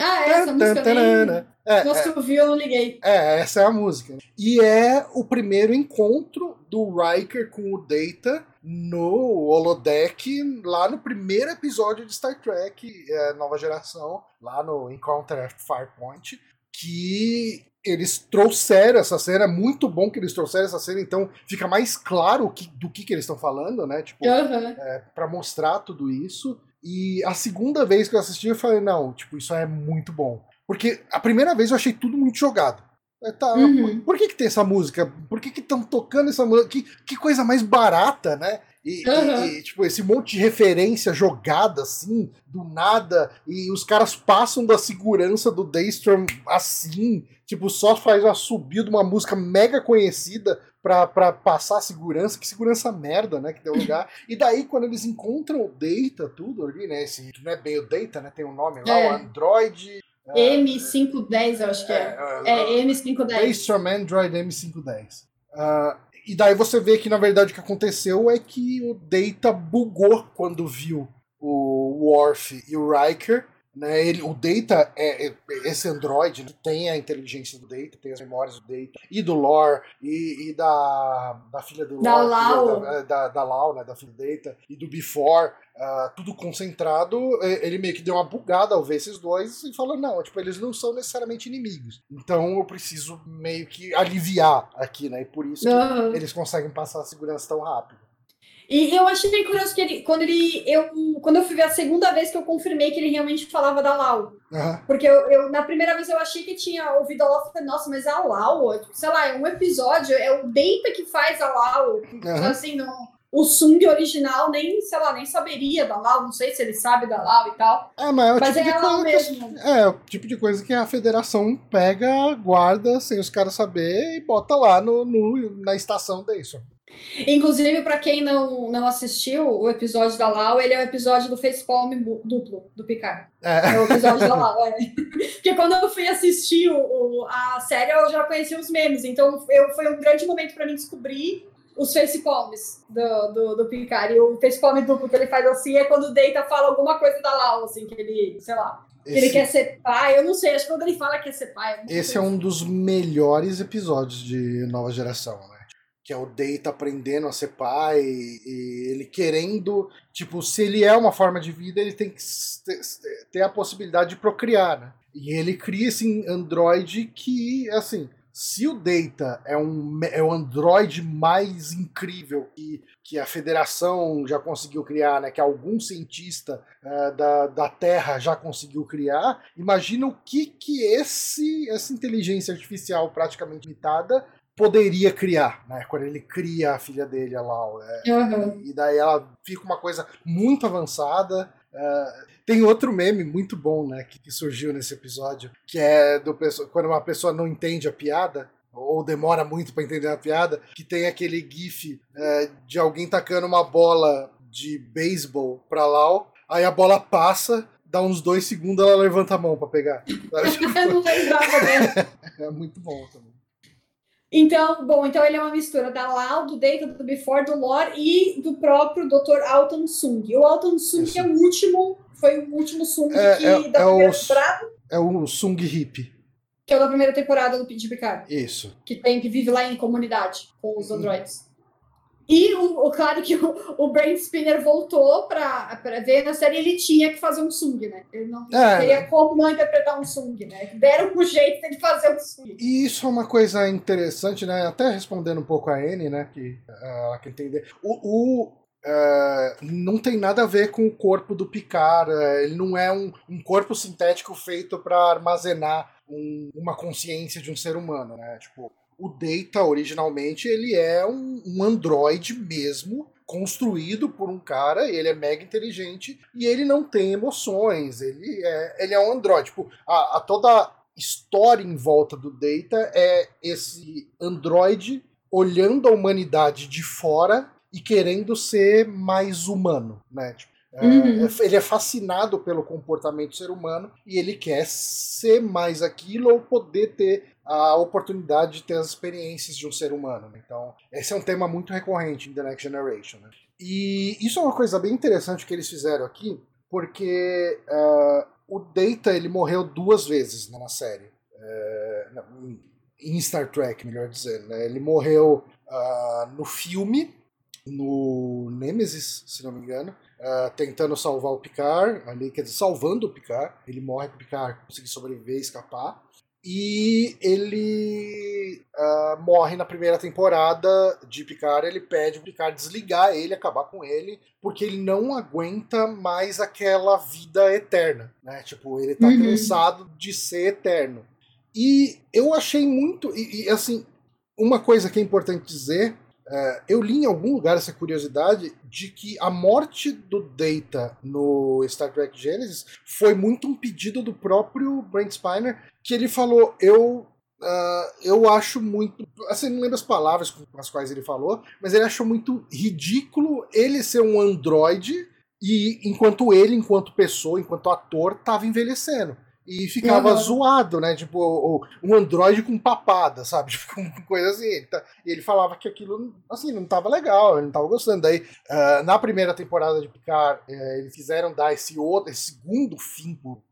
Ah, é, essa música nem... É, Nossa, eu vi, eu não liguei. é, essa é a música. E é o primeiro encontro do Riker com o Data no holodeck, lá no primeiro episódio de Star Trek é, Nova Geração, lá no Encounter at Farpoint, que eles trouxeram essa cena, é muito bom que eles trouxeram essa cena, então fica mais claro que- do que, que eles estão falando, né? Tipo, Aham. para mostrar tudo isso. E a segunda vez que eu assisti, eu falei, não, tipo, isso é muito bom. Porque a primeira vez eu achei tudo muito jogado. É, Tá, Uhum. Por que, que tem essa música? Por que estão tocando essa música? Que, que coisa mais barata, né? E, e- Uhum. e, tipo, esse monte de referência jogada assim, do nada, e os caras passam da segurança do Daystrom assim, tipo, só faz uma subida de uma música mega conhecida pra, pra passar a segurança, que segurança merda, né? Que deu lugar. e daí, quando eles encontram o Data, tudo ali, né? Esse, não é bem o Data, né? Tem um nome lá, É. o Android. M510, eu acho que é. É, M510. Daystrom Android M510. Ah, e daí você vê que, na verdade, o que aconteceu é que o Data bugou quando viu o Worf e o Riker. Né? Ele, o Data é, é esse Android, né? tem a inteligência do Data, tem as memórias do Data, e do Lore, e, e da, da filha do Da Lore, Lau. Da, da, da Lau, né? da filha do Data, e do Before, ah, tudo concentrado. eh, Ele meio que deu uma bugada ao ver esses dois e falou: não, tipo, eles não são necessariamente inimigos. Então eu preciso meio que aliviar aqui, né? E por isso que Aham. eles conseguem passar a segurança tão rápido. E eu achei bem curioso que ele, quando ele, eu, quando eu fui ver a segunda vez que eu confirmei que ele realmente falava da Lau. Aham. Porque eu, eu- na primeira vez eu achei que tinha ouvido a Lau e falei, nossa, mas a Lau, tipo, sei lá, é um episódio, é o Data que faz a Lau. Aham. Assim, não, o Sung original nem, sei lá, nem saberia da Lau, não sei se ele sabe da Lau e tal. É, mas é o Mas tipo é de coisa que, mesmo. É, o tipo de coisa que a federação pega, guarda sem os caras saber e bota lá no, no- na estação Dayson. Inclusive, pra quem não, não assistiu o episódio da Lau, ele é o episódio do facepalm duplo, do Picard. É. É o episódio da Lau, é. Porque quando eu fui assistir o, a série, eu já conhecia os memes. Então, eu, foi um grande momento pra mim descobrir os facepalms do, do, do Picard. E o facepalm duplo que ele faz assim é quando o Data fala alguma coisa da Lau, assim, que ele, sei lá, que ele Esse, quer ser pai. Eu não sei, acho que quando ele fala que quer ser pai. alguma esse é coisa um dos melhores episódios de Nova Geração, né? Que é o Data aprendendo a ser pai e ele querendo, tipo, se ele é uma forma de vida, ele tem que ter a possibilidade de procriar, né? E ele cria esse androide que, assim, se o Data é um é o androide mais incrível que, que a Federação já conseguiu criar, né? Que algum cientista eh, da, da Terra já conseguiu criar, imagina o que que esse essa inteligência artificial praticamente limitada poderia criar, né? Quando ele cria a filha dele, a Lau. É. Aham. e daí ela fica uma coisa muito avançada. É, tem outro meme muito bom, né, que, que surgiu nesse episódio, que é do quando uma pessoa não entende a piada ou demora muito pra entender a piada, que tem aquele gif é, de alguém tacando uma bola de beisebol pra Lau, aí a bola passa, dá uns dois segundos, ela levanta a mão pra pegar. Eu não lembrava dele. é muito bom também. Então, bom, então ele é uma mistura da Lau, do Data, do Before, do Lore e do próprio Dr. Alton Sung. O Alton Sung Isso. é o último, foi o último Sung É- que, é- da é primeira os- temporada, É o Sung Hip. que é o da primeira temporada do de Picard, Isso. que tem que vive lá em comunidade com os Uhum. E o, o- claro que o, o Brain Spinner voltou pra ver na série, ele tinha que fazer um Sung, né? Ele não É. teria como não interpretar um Sung, né? Deram um jeito de fazer um Sung. E isso é uma coisa interessante, né? Até respondendo um pouco a Anne, né? Que ah, ela quer entender. O, o, ah, não tem nada a ver com o corpo do Picard. ah, ele não é um, um corpo sintético feito para armazenar um- uma consciência de um ser humano, né? Tipo, o Data, originalmente, ele é um, um androide mesmo, construído por um cara, ele é mega inteligente, e ele não tem emoções, ele é, ele é um androide. Tipo, a, a toda história em volta do Data é esse androide olhando a humanidade de fora e querendo ser mais humano, né? Tipo, uhum. É, ele é fascinado pelo comportamento do ser humano e ele quer ser mais aquilo ou poder ter a oportunidade de ter as experiências de um ser humano. Né? Então, esse é um tema muito recorrente em The Next Generation. Né? E isso é uma coisa bem interessante que eles fizeram aqui, porque uh, o Data ele morreu duas vezes né, na série. Uh, em Star Trek, melhor dizendo. Né? Ele morreu uh, no filme, no Nemesis, se não me engano, uh, tentando salvar o Picard, ali, quer dizer, salvando o Picard. Ele morre para o Picard conseguir sobreviver e escapar. E ele uh, morre na primeira temporada de Picard. Ele pede o Picard desligar ele, acabar com ele, porque ele não aguenta mais aquela vida eterna. Né? Tipo, ele tá uhum. cansado de ser eterno. E eu achei muito. E, e assim, uma coisa que é importante dizer Uh, eu li em algum lugar essa curiosidade de que a morte do Data no Star Trek Genesis foi muito um pedido do próprio Brent Spiner, que ele falou: eu Uh, eu acho muito. Assim, não lembro as palavras com as quais ele falou, mas ele achou muito ridículo ele ser um androide e enquanto ele, enquanto pessoa, enquanto ator, estava envelhecendo e ficava uhum. zoado, né? Tipo, um androide com papada, sabe? Tipo, com coisa assim. Tá, e ele falava que aquilo, assim, não tava legal, ele não tava gostando. Daí, uh, na primeira temporada de Picard, uh, eles quiseram dar esse outro, esse segundo fim pro,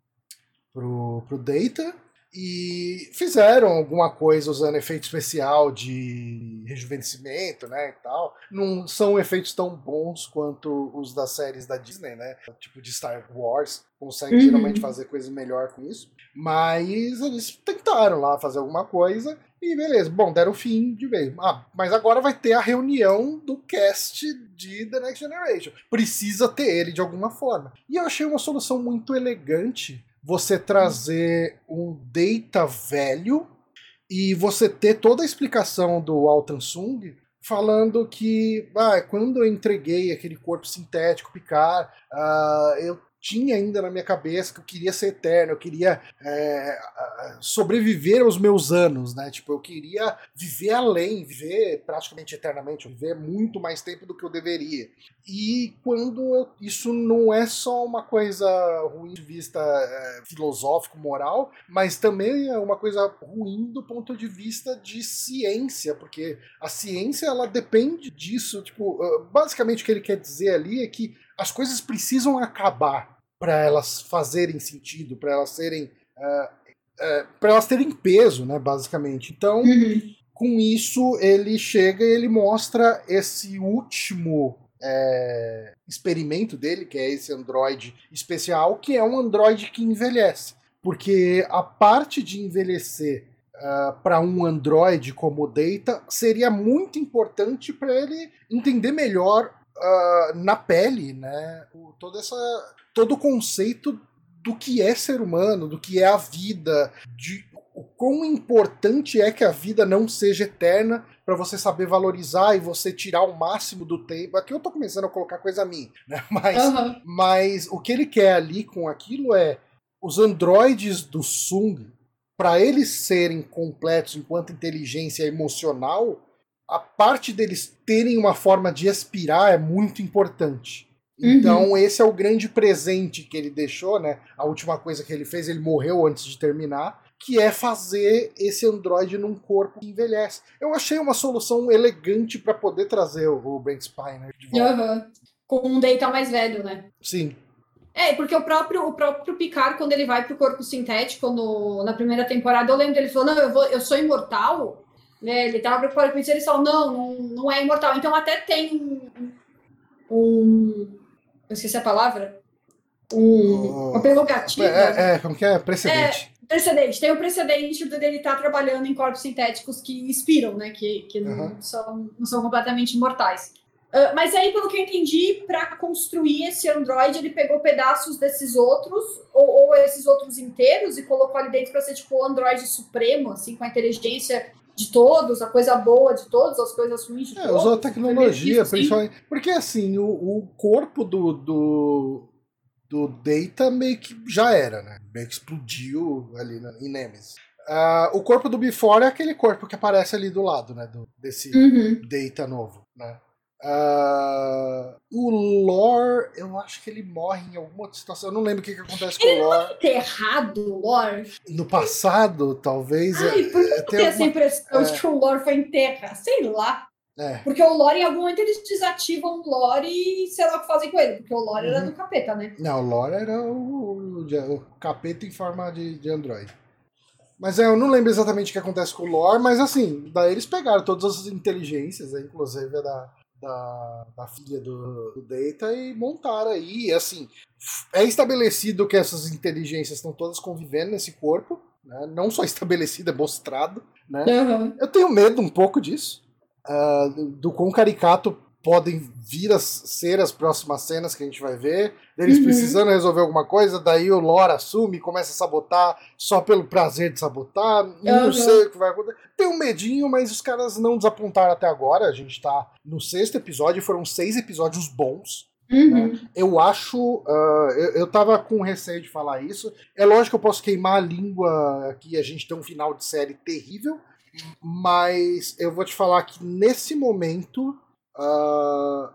pro, pro Data, e fizeram alguma coisa usando efeito especial de rejuvenescimento, né, e tal. Não são efeitos tão bons quanto os das séries da Disney, né? Tipo de Star Wars, consegue uhum. geralmente fazer coisas melhor com isso. Mas eles tentaram lá fazer alguma coisa e beleza. Bom, deram fim de vez. Ah, mas agora vai ter a reunião do cast de The Next Generation. Precisa ter ele de alguma forma. E eu achei uma solução muito elegante você trazer um data velho e você ter toda a explicação do Altan Sung falando que ah, quando eu entreguei aquele corpo sintético Picard, uh, eu tinha ainda na minha cabeça que eu queria ser eterno, eu queria é, sobreviver aos meus anos, né? Tipo, eu queria viver além, viver praticamente eternamente, viver muito mais tempo do que eu deveria. E quando isso não é só uma coisa ruim de vista é, filosófico, moral, mas também é uma coisa ruim do ponto de vista de ciência, porque a ciência ela depende disso. Tipo, basicamente o que ele quer dizer ali é que as coisas precisam acabar para elas fazerem sentido, para elas serem. Uh, ah, uh, ah, para elas terem peso, né, basicamente. Então, uhum. com isso, ele chega e ele mostra esse último é, experimento dele, que é esse Android especial, que é um Android que envelhece. Porque a parte de envelhecer uh, para um Android como Data seria muito importante para ele entender melhor uh, na pele, né? O, toda essa todo o conceito do que é ser humano, do que é a vida, de o quão importante é que a vida não seja eterna para você saber valorizar e você tirar o máximo do tempo. Aqui eu tô começando a colocar coisa minha, né? Mas, uhum. mas o que ele quer ali com aquilo é os androides do Sung, para eles serem completos enquanto inteligência emocional, a parte deles terem uma forma de aspirar é muito importante. Então, uhum. esse é o grande presente que ele deixou, né? A última coisa que ele fez, ele morreu antes de terminar, que é fazer esse androide num corpo que envelhece. Eu achei uma solução elegante para poder trazer o Brent Spiner de volta. Uhum. Com um data mais velho, né? Sim. É, porque o próprio, o próprio Picard, quando ele vai pro corpo sintético no, na primeira temporada, eu lembro dele falou: Não, eu, vou, eu sou imortal. Né? Ele tava preocupado com isso, ele falou: Não, não, não é imortal. Então, até tem um, um eu esqueci a palavra. Um, uma prerrogativa. É, é, como que é? Precedente. É, precedente. Tem o precedente dele estar tá trabalhando em corpos sintéticos que expiram, né? Que, que uhum. não, são, não são completamente imortais. Uh, mas aí, pelo que eu entendi, para construir esse Android, ele pegou pedaços desses outros, ou, ou esses outros inteiros, e colocou ali dentro para ser tipo o Android supremo, assim, com a inteligência de todos, a coisa boa de todos, as coisas ruins de é, todos. Usou a tecnologia, principalmente. Porque assim, o, o corpo do, do, do Data meio que já era, né? Meio que explodiu ali na, em Nemesis. Uh, o corpo do Before é aquele corpo que aparece ali do lado, né? Do, desse Uhum. Data novo, né? Uh, o Lore, eu acho que ele morre em alguma outra situação. Eu não lembro o que, que acontece com o Lore. Enterrado, Lore. No passado, talvez. Ai, por que é, eu tenho essa alguma- impressão de é. que o Lore foi enterrado? Sei lá. é. Porque o Lore, em algum momento, eles desativam o Lore e sei lá o que fazem com ele. Porque o Lore era Uhum. do capeta, né? Não, o Lore era o, o capeta em forma de, de Android. Mas é, eu não lembro exatamente o que acontece com o Lore, mas assim, daí eles pegaram todas as inteligências, aí, inclusive a da, da, da filha do, do Data, e montaram aí. Assim, é estabelecido que essas inteligências estão todas convivendo nesse corpo, né? não só estabelecido, é mostrado. Né? Uhum. Eu tenho medo um pouco disso, do, do quão caricato podem vir a ser as próximas cenas que a gente vai ver, deles Uhum. precisando resolver alguma coisa, daí o Lore assume e começa a sabotar só pelo prazer de sabotar, não Uhum. sei o que vai acontecer. Tenho um medinho, mas os caras não desapontaram até agora, a gente tá no sexto episódio, foram seis episódios bons, Uhum. eu acho. ah, eu, eu tava com receio de falar isso. É lógico que eu posso queimar a língua aqui, a gente tem um final de série terrível, mas eu vou te falar que nesse momento. Ah,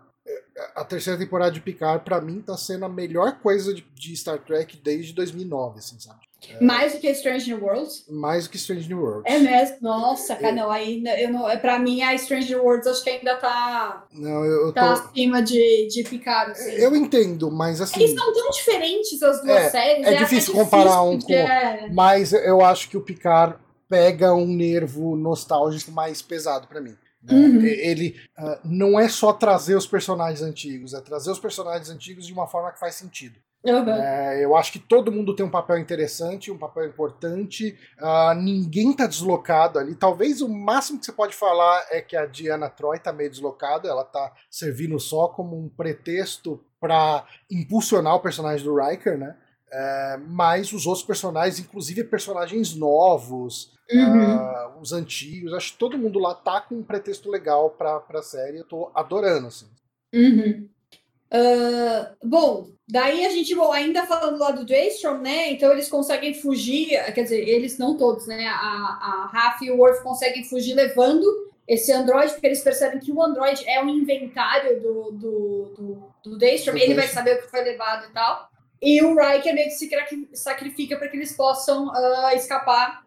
a terceira temporada de Picard, pra mim, tá sendo a melhor coisa de, de Star Trek desde 2009, assim, sabe? Mais do que Strange New Worlds? Mais do que Strange New Worlds. É mesmo? Nossa, cara, não, aí eu não, é, pra mim a Strange New Worlds acho que ainda tá, Não, eu, eu tô. tá acima de, de Picard, assim. Eu entendo, mas assim. Eles são tão diferentes as duas É, séries. é difícil comparar um porque é- Mas eu acho que o Picard pega um nervo nostálgico mais pesado pra mim. Né? Uhum. Ele ah, não é só trazer os personagens antigos, é trazer os personagens antigos de uma forma que faz sentido. Uhum. É, eu acho que todo mundo tem um papel interessante, um papel importante. ah, ninguém tá deslocado ali. Talvez o máximo que você pode falar é que a Diana Troy tá meio deslocada. Ela tá servindo só como um pretexto para impulsionar o personagem do Riker, né? É, mas os outros personagens, inclusive personagens novos, Uhum. os antigos, acho que todo mundo lá tá com um pretexto legal pra, pra série. Eu tô adorando, assim. Uhum. Ah, bom, daí a gente, bom, ainda falando lá do Daystrom, né? Então eles conseguem fugir, quer dizer, eles não todos, né? A, a Raf e o Worf conseguem fugir levando esse Android, porque eles percebem que o Android é um inventário do, do, do, do Daystrom, ele vai saber o que foi levado e tal. E o Riker meio que se sacrifica para que eles possam ah, escapar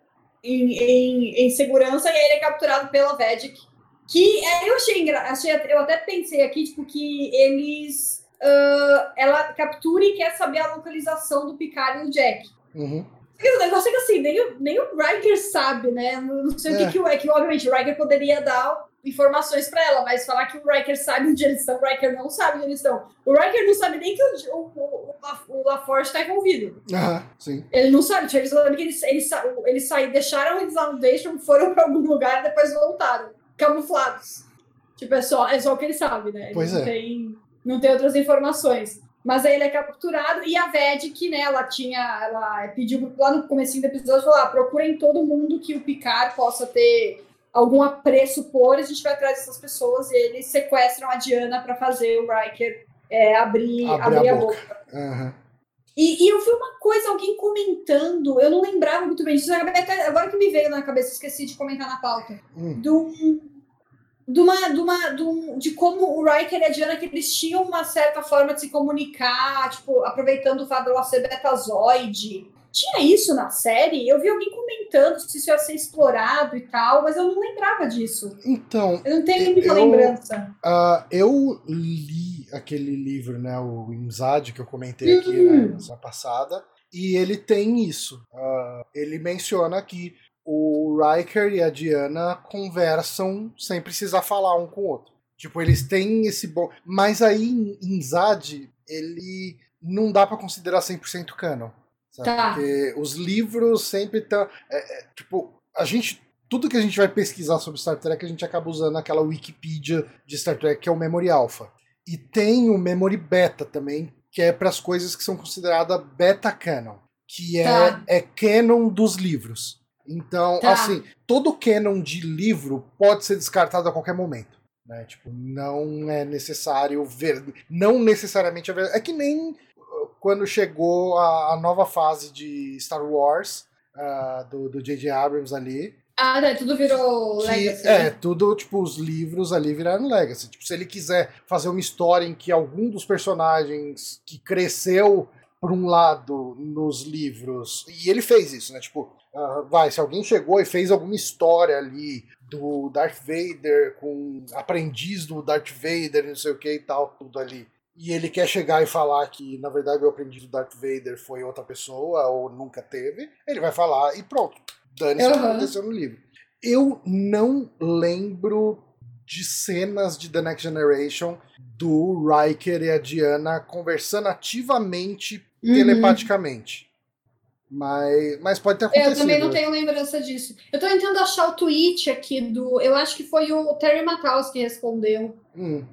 em, em, em segurança, e aí ele é capturado pela Vedic. Que é, eu achei, achei, eu até pensei aqui, tipo, que eles. ah, ela captura e quer saber a localização do Picard e do Jack. Uhum. O negócio é que assim, nem o, nem o Riker sabe, né? Não sei o É. que, que o. É que, obviamente, o Riker poderia dar informações pra ela, mas falar que o Riker sabe onde eles estão, o Riker não sabe onde eles estão. O Riker não sabe nem que o, o, o, o, La- o LaForge tá envolvido. Aham, sim. Ele não sabe, tipo, eles falaram que eles, eles, eles saíram, deixaram eles lá no Daystrom, foram pra algum lugar e depois voltaram, camuflados. Tipo, é só, é só o que ele sabe, né? Ele Pois não é. Tem, não tem outras informações. Mas aí ele é capturado e a Vedic, né, ela tinha, ela pediu lá no comecinho do episódio, falou, ah, procurem todo mundo que o Picard possa ter algum apreço por, a gente vai atrás dessas pessoas e eles sequestram a Diana para fazer o Riker é, abrir, Abre abrir a a boca. boca. Aham. E, e eu vi uma coisa, alguém comentando, eu não lembrava muito bem disso, até- agora que me veio na cabeça, esqueci de comentar na pauta. Hum. Do, de, uma, de, uma, de, um- de como o Riker e a Diana, que eles tinham uma certa forma de se comunicar, tipo, aproveitando o fato dela ser betazoide. Tinha isso na série? Eu vi alguém comentando se isso ia ser explorado e tal, mas eu não lembrava disso. Então, Eu não tenho muita lembrança. Ah, eu li aquele livro, né, o Imzad, que eu comentei aqui Uhum. na semana passada, e ele tem isso. Ah, ele menciona que o Riker e a Diana conversam sem precisar falar um com o outro. Tipo, eles têm esse bom. Mas aí em Imzad, ele não dá pra considerar 100% canon. Sabe? Tá. Porque os livros sempre estão. tipo, a gente tudo que a gente vai pesquisar sobre Star Trek, a gente acaba usando aquela Wikipedia de Star Trek, que é o Memory Alpha. E tem o Memory Beta também, que é para as coisas que são consideradas beta canon, que é, Tá. é canon dos livros. Então, Tá. assim, todo canon de livro pode ser descartado a qualquer momento. Né? Tipo, não é necessário ver. Não necessariamente a ver. É que nem quando chegou a, a nova fase de Star Wars, uh, do J.J. Abrams ali. Ah, né? Tudo virou que, Legacy. É, né? tudo, tipo, os livros ali viraram Legacy. Tipo, se ele quiser fazer uma história em que algum dos personagens que cresceu por um lado nos livros, e ele fez isso, né? Tipo, uh, vai, se alguém chegou e fez alguma história ali do Darth Vader com aprendiz do Darth Vader, não sei o que e tal, tudo ali. E ele quer chegar e falar que, na verdade, o aprendiz do Darth Vader foi outra pessoa ou nunca teve, ele vai falar e pronto. Dane-se o que aconteceu no livro. Eu não lembro de cenas de The Next Generation do Riker e a Diana conversando ativamente Uhum. telepaticamente. Mas, mas pode ter acontecido. Eu também não tenho lembrança disso. Eu tô tentando achar o tweet aqui do. Eu acho que foi o Terry Mataus que respondeu. Hum.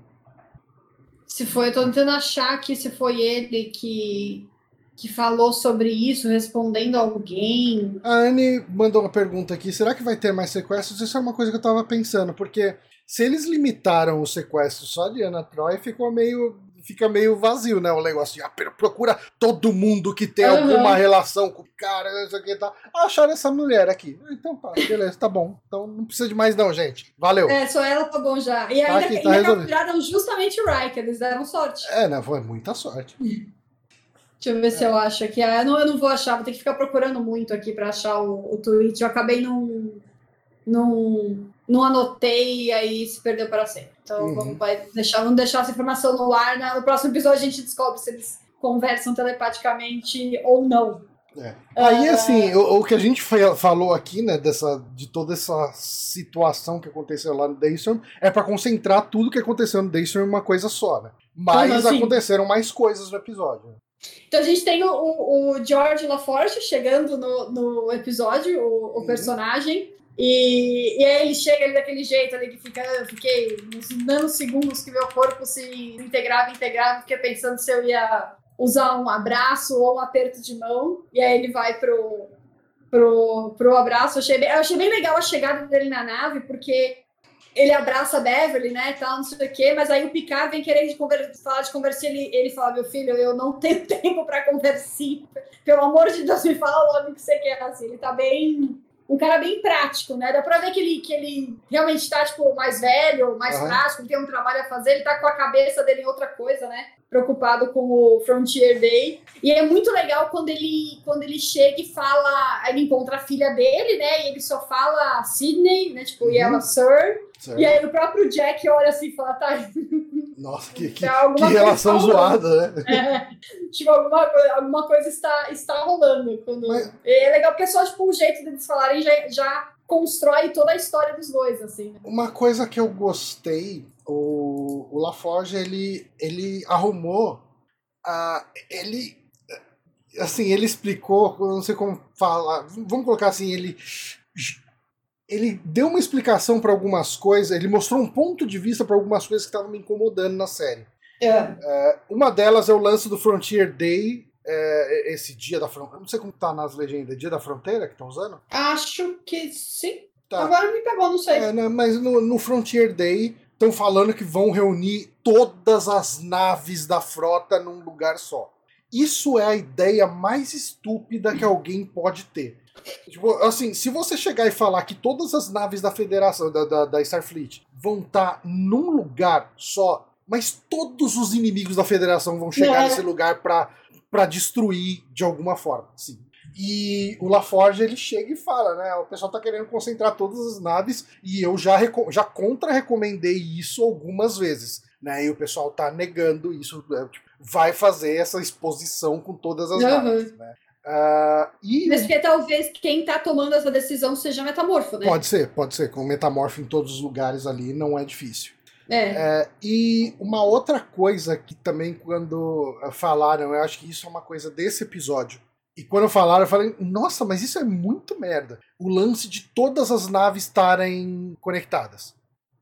Se foi, eu tô tentando achar aqui se foi ele que, que falou sobre isso, respondendo alguém. A Anne mandou uma pergunta aqui: será que vai ter mais sequestros? Isso é uma coisa que eu tava pensando, porque se eles limitaram o sequestro só de Ana Troy, ficou meio. Fica meio vazio, né? O negócio de ah, procura todo mundo que tem Uhum. alguma relação com o cara, não sei o que tá. Acharam essa mulher aqui. Ah, Então tá, beleza, tá bom. Então não precisa de mais, não, gente. Valeu. É, É, só ela tá bom já. E Tá ainda, aqui, tá ainda capturaram justamente o Riker, eles deram sorte. né? Foi muita sorte. Deixa eu ver se eu acho aqui. Ah, não, eu não vou achar, vou ter que ficar procurando muito aqui pra achar o, o tweet. Eu acabei não, não, não anotei e aí se perdeu para sempre. Então Uhum. vamos, vai deixar, vamos deixar essa informação no ar. né? No próximo episódio a gente descobre se eles conversam telepaticamente ou não. É. Aí, Ah. assim, o, o que a gente fa- falou aqui, né, dessa, de toda essa situação que aconteceu lá no Daystrom, é pra concentrar tudo que aconteceu no Daystrom em uma coisa só, né? Mas Aham, sim. aconteceram mais coisas no episódio. Então a gente tem o, o, George LaForge chegando no, no episódio, o, o Uhum. personagem. E, e aí ele chega ali daquele jeito ali que fica, eu fiquei uns nanosegundos que meu corpo se integrava, integrava, fiquei pensando se eu ia usar um abraço ou um aperto de mão. E aí ele vai pro, pro, pro abraço. Eu achei, bem, eu achei bem legal a chegada dele na nave, porque ele abraça a Beverly, né, tal, não sei o quê, mas aí o Picard vem querer falar de conversa, ele, ele fala, meu filho, eu não tenho tempo para conversar, pelo amor de Deus, me fala logo o que você quer, assim, ele tá bem, um cara bem prático, né, dá pra ver que ele, que ele realmente tá, tipo, mais velho, mais Aham. prático, tem um trabalho a fazer, ele tá com a cabeça dele em outra coisa, né, preocupado com o Frontier Day, e é muito legal quando ele, quando ele chega e fala, ele encontra a filha dele, né, e ele só fala Sidney, né, tipo, e Uhum. ela Sir, certo? e aí o próprio Jack olha assim e fala, tá, Nossa, que, que, alguma que relação zoada, né? É, tipo, alguma, coisa- alguma coisa está, está rolando. Quando... Mas- É legal porque só, tipo, o jeito deles falarem já, já constrói toda a história dos dois, assim. né? Uma coisa que eu gostei, o, o LaForge, ele, ele arrumou, a ele, assim, ele explicou, não sei como falar, vamos colocar assim, ele, ele deu uma explicação para algumas coisas, ele mostrou um ponto de vista para algumas coisas que estavam me incomodando na série. Uma delas é o lance do Frontier Day, é, esse dia da fronteira, não sei como tá nas legendas, dia da fronteira que estão usando? Acho que sim. Tá. Agora me pegou, não sei. É, né, mas no, no Frontier Day estão falando que vão reunir todas as naves da frota num lugar só. Isso é a ideia mais estúpida que alguém pode ter. Tipo, assim, se você chegar e falar que todas as naves da Federação, da, da, da Starfleet, vão estar num lugar só, mas todos os inimigos da Federação vão chegar É. nesse lugar pra, pra destruir de alguma forma. Sim. E o LaForge ele chega e fala, né? O pessoal tá querendo concentrar todas as naves e eu já, já contra-recomendei isso algumas vezes. Né, e o pessoal tá negando isso, é, tipo, vai fazer essa exposição com todas as Uhum. naves. Né? Ah, e Mas porque talvez quem tá tomando essa decisão seja metamorfo, né? pode ser, pode ser, com metamorfo em todos os lugares ali não é difícil. É. É, e uma outra coisa que também, quando falaram, eu acho que isso é uma coisa desse episódio. E quando falaram, eu falei, nossa, mas isso é muito merda. O lance de todas as naves estarem conectadas.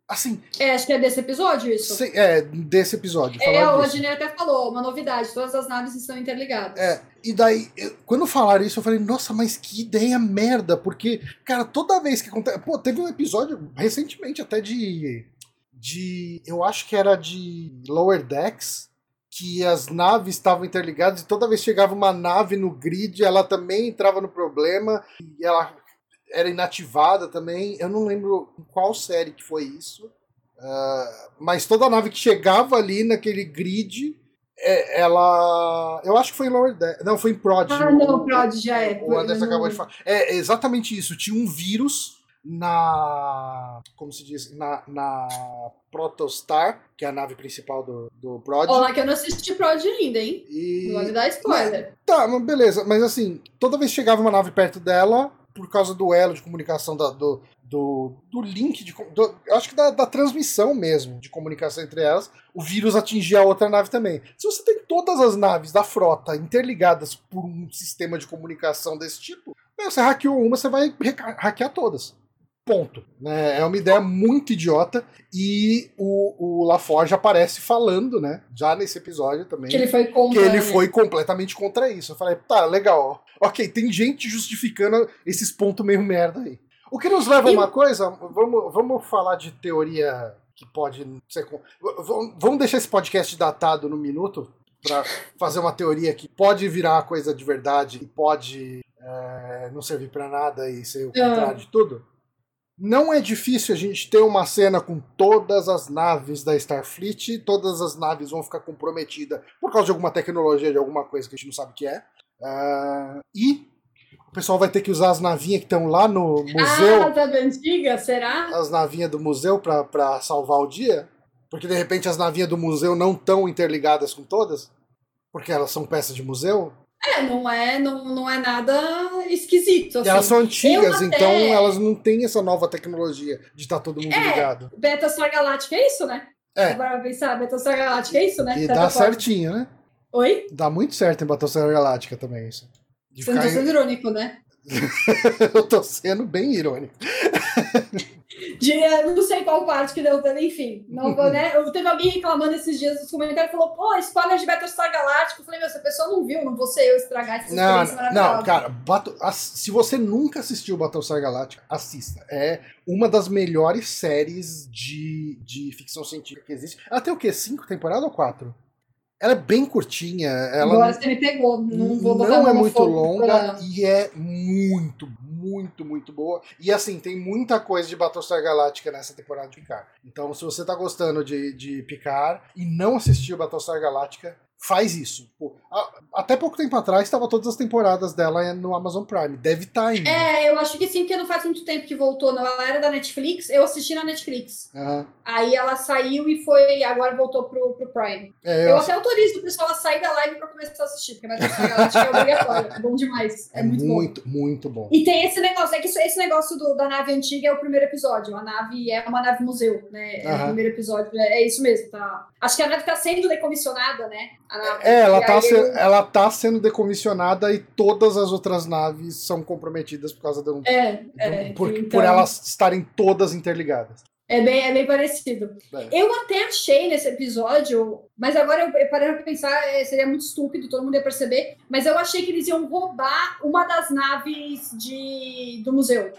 Assim, É, acho que é desse episódio isso. se- é, desse episódio. É, o. Adnei até falou, uma novidade, todas as naves estão interligadas. É, e daí, eu- quando falaram isso, eu falei, nossa, mas que ideia merda, porque, cara, toda vez que acontece. Pô, teve um episódio recentemente até de. de. Eu acho que era de Lower Decks, que as naves estavam interligadas e toda vez que chegava uma nave no grid, ela também entrava no problema e ela era inativada também. Eu não lembro em qual série que foi isso. Uh, mas toda nave que chegava ali naquele grid, é, ela. Eu acho que foi em Lower Deck. Não, foi em Prod. Ah, não, Prod já é. O Anderson acabou de falar. É exatamente isso. Tinha um vírus na. Como se diz? Na, na Protostar, que é a nave principal do, do Prod. Olá, que eu não assisti Prod ainda, hein? E... Não vale dar spoiler. Tá, mas beleza. Mas assim, toda vez que chegava uma nave perto dela, por causa do elo de comunicação da, do, do, do link, de, do, acho que da, da, transmissão mesmo de comunicação entre elas, o vírus atingia a outra nave também. Se você tem todas as naves da frota interligadas por um sistema de comunicação desse tipo, você hackeou uma, você vai hackear todas. Ponto. Né? É uma ideia muito idiota e o, o LaForge aparece falando, né? Já nesse episódio também. Que ele foi contra. Que ele foi completamente contra isso. Eu falei, tá, legal. Ok, tem gente justificando esses pontos meio merda aí. O que nos leva a uma coisa, vamos, vamos falar de teoria que pode ser. Vamos deixar esse podcast datado no minuto para fazer uma teoria que pode virar uma coisa de verdade e pode é, não servir para nada e ser o contrário de tudo. Não é difícil a gente ter uma cena com todas as naves da Starfleet, todas as naves vão ficar comprometidas por causa de alguma tecnologia, de alguma coisa que a gente não sabe o que é. Uh, e o pessoal vai ter que usar as navinhas que estão lá no museu. Ah, tá da antiga, será? As navinhas do museu para salvar o dia. Porque de repente as navinhas do museu não estão interligadas com todas. Porque elas são peças de museu. É, não é, não, não é nada esquisito. Assim. Elas são antigas, até... então elas não têm essa nova tecnologia de estar tá todo mundo é, ligado. Battlestar Galáctica é isso, né? É. Agora pensar, Battlestar Galáctica é isso, né? E dá certinho, né? Oi? Dá muito certo em Battlestar Galáctica também isso. De Você não tá sendo irônico, né? eu tô sendo bem irônico. De, não sei qual parte que deu, enfim. Não, né? Eu teve alguém reclamando esses dias nos comentários falou: pô, spoiler de Battlestar Galáctico. Eu falei: meu, se a pessoa não viu, não vou ser eu estragar essa não, Não, cara, bato, se você nunca assistiu Battlestar Galáctico, assista. É uma das melhores séries de, de ficção científica que existe. Ela tem o quê? Cinco temporadas ou quatro? Ela é bem curtinha. Ela Agora você me pegou. Não vou Não é muito longa e é muito, muito, muito boa. E assim, tem muita coisa de Battlestar Galactica nessa temporada de Picard. Então, se você tá gostando de, de Picard e não assistiu Battlestar Galactica, faz isso. Pô, até pouco tempo atrás estava todas as temporadas dela no Amazon Prime. Deve estar tá ainda. É, eu acho que sim, porque não faz muito tempo que voltou. Não, ela era da Netflix, eu assisti na Netflix. Uhum. Aí ela saiu e foi, agora voltou pro, pro Prime. É, eu, eu até autorizo o pessoal a sair da live para começar a assistir, porque vai Galáctica é obrigatório. É bom demais. É, é muito, muito bom. Muito, bom. E tem esse negócio, é que esse negócio do, da nave antiga é o primeiro episódio. A nave é uma nave museu, né? É uhum. o primeiro episódio. É, é, isso mesmo, tá? Acho que a nave tá sendo decomissionada, né? É, ela tá, se, ele... ela tá sendo decomissionada e todas as outras naves são comprometidas por causa de um. É, é por, então... por elas estarem todas interligadas. É bem, é bem parecido. É. Eu até achei nesse episódio, mas agora eu, eu parei pra pensar, é, seria muito estúpido, todo mundo ia perceber, mas eu achei que eles iam roubar uma das naves de, do museu.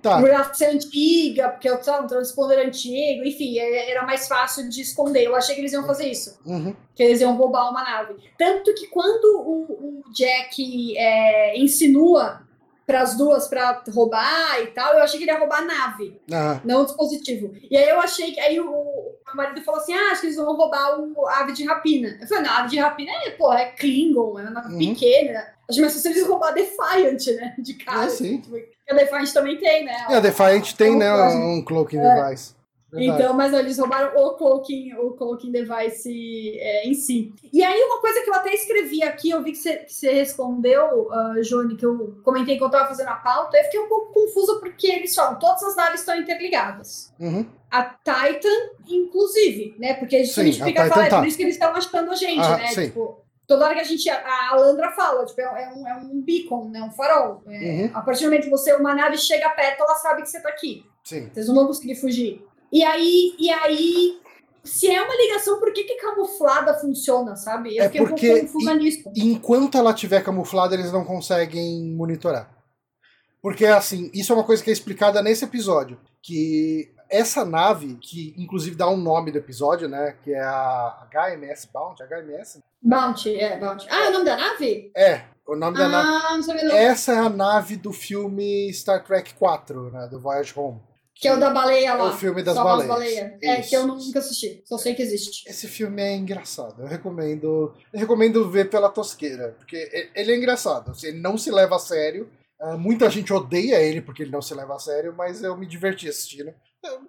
Tá. Ser antiga, porque eu um transponder antigo, enfim, é, era mais fácil de esconder. Eu achei que eles iam fazer isso. Uhum. Que eles iam roubar uma nave. Tanto que quando o, o Jack é, insinua para as duas para roubar e tal, eu achei que ele ia roubar a nave, não o dispositivo. E aí eu achei que. Aí o, o marido falou assim: ah, acho que eles vão roubar o, a ave de rapina. Eu falei: não, a ave de rapina é, pô, é Klingon, é uma nave uhum. pequena. Acho que se eles roubar Defiant, né? De cara. É, sim. Tipo, a Defiant também tem, né? É, a Defiant tem, né? Um cloaking é. device. Verdade. Então, mas eles roubaram o cloaking, o cloaking device é, em si. E aí, uma coisa que eu até escrevi aqui, eu vi que você, que você respondeu, uh, que eu comentei que eu estava fazendo a pauta, eu fiquei um pouco confusa porque eles falam, todas as naves estão interligadas. Uhum. A Titan, inclusive, né? Porque a gente, sim, a fica falando, é tá. por isso que eles estão achando a gente, ah, né? Sim. Tipo, toda hora que a gente. A Alandra fala, tipo, é um, é um beacon, né? Um farol. É, uhum. A partir do momento que você, uma nave chega perto, ela sabe que você tá aqui. Sim. Vocês não vão conseguir fugir. E aí, e aí, se é uma ligação, por que, que camuflada funciona, sabe? Eu é fiquei porque um pouco nisso. Enquanto ela tiver camuflada, eles não conseguem monitorar. Porque, assim, isso é uma coisa que é explicada nesse episódio. Que essa nave, que inclusive dá um nome do episódio, né? Que é a HMS Bounty, HMS? Bounty, é, Bounty. Ah, é o nome da nave? É, o nome da ah, nave. não sabia não. Essa é a nave do filme Star Trek 4, né? Do Voyage Home. Que é o da baleia lá. É o filme das Só baleias. É, que eu nunca assisti. Só sei que existe. Esse filme é engraçado. Eu recomendo, eu recomendo ver pela tosqueira, porque ele é engraçado. assim, Ele não se leva a sério. Ah, muita gente odeia ele porque ele não se leva a sério, mas eu me diverti assistindo.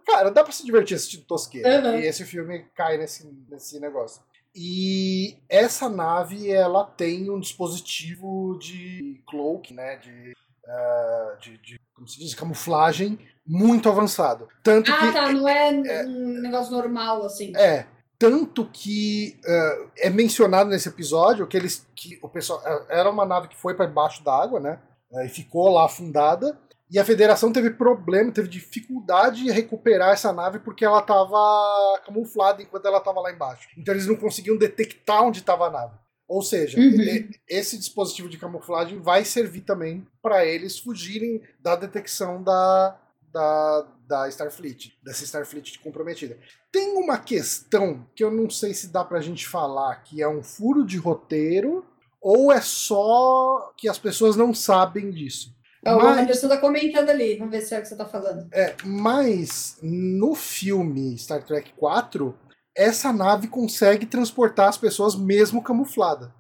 Cara, dá pra se divertir assistindo tosqueira. Uhum. E esse filme cai nesse, nesse negócio. E essa nave, ela tem um dispositivo de cloak, né? De, ah, de, de- como se diz, camuflagem muito avançado. Tanto Ah, que tá. Não é um negócio normal, assim. é, tanto que eh, é mencionado nesse episódio que eles que o pessoal eh, era uma nave que foi para debaixo d'água, né? E ficou lá afundada. E a federação teve problema, teve dificuldade em recuperar essa nave porque ela estava camuflada enquanto ela estava lá embaixo. Então eles não conseguiam detectar onde estava a nave. Ou seja, Uhum. e- esse dispositivo de camuflagem vai servir também para eles fugirem da detecção da, da, da Starfleet, dessa Starfleet comprometida. Tem uma questão que eu não sei se dá pra gente falar que é um furo de roteiro ou é só que as pessoas não sabem disso. Ó, O Mas- Anderson tá comentando ali. Vamos ver se é o que você tá falando. É, mas no filme Star Trek 4, essa nave consegue transportar as pessoas mesmo camuflada.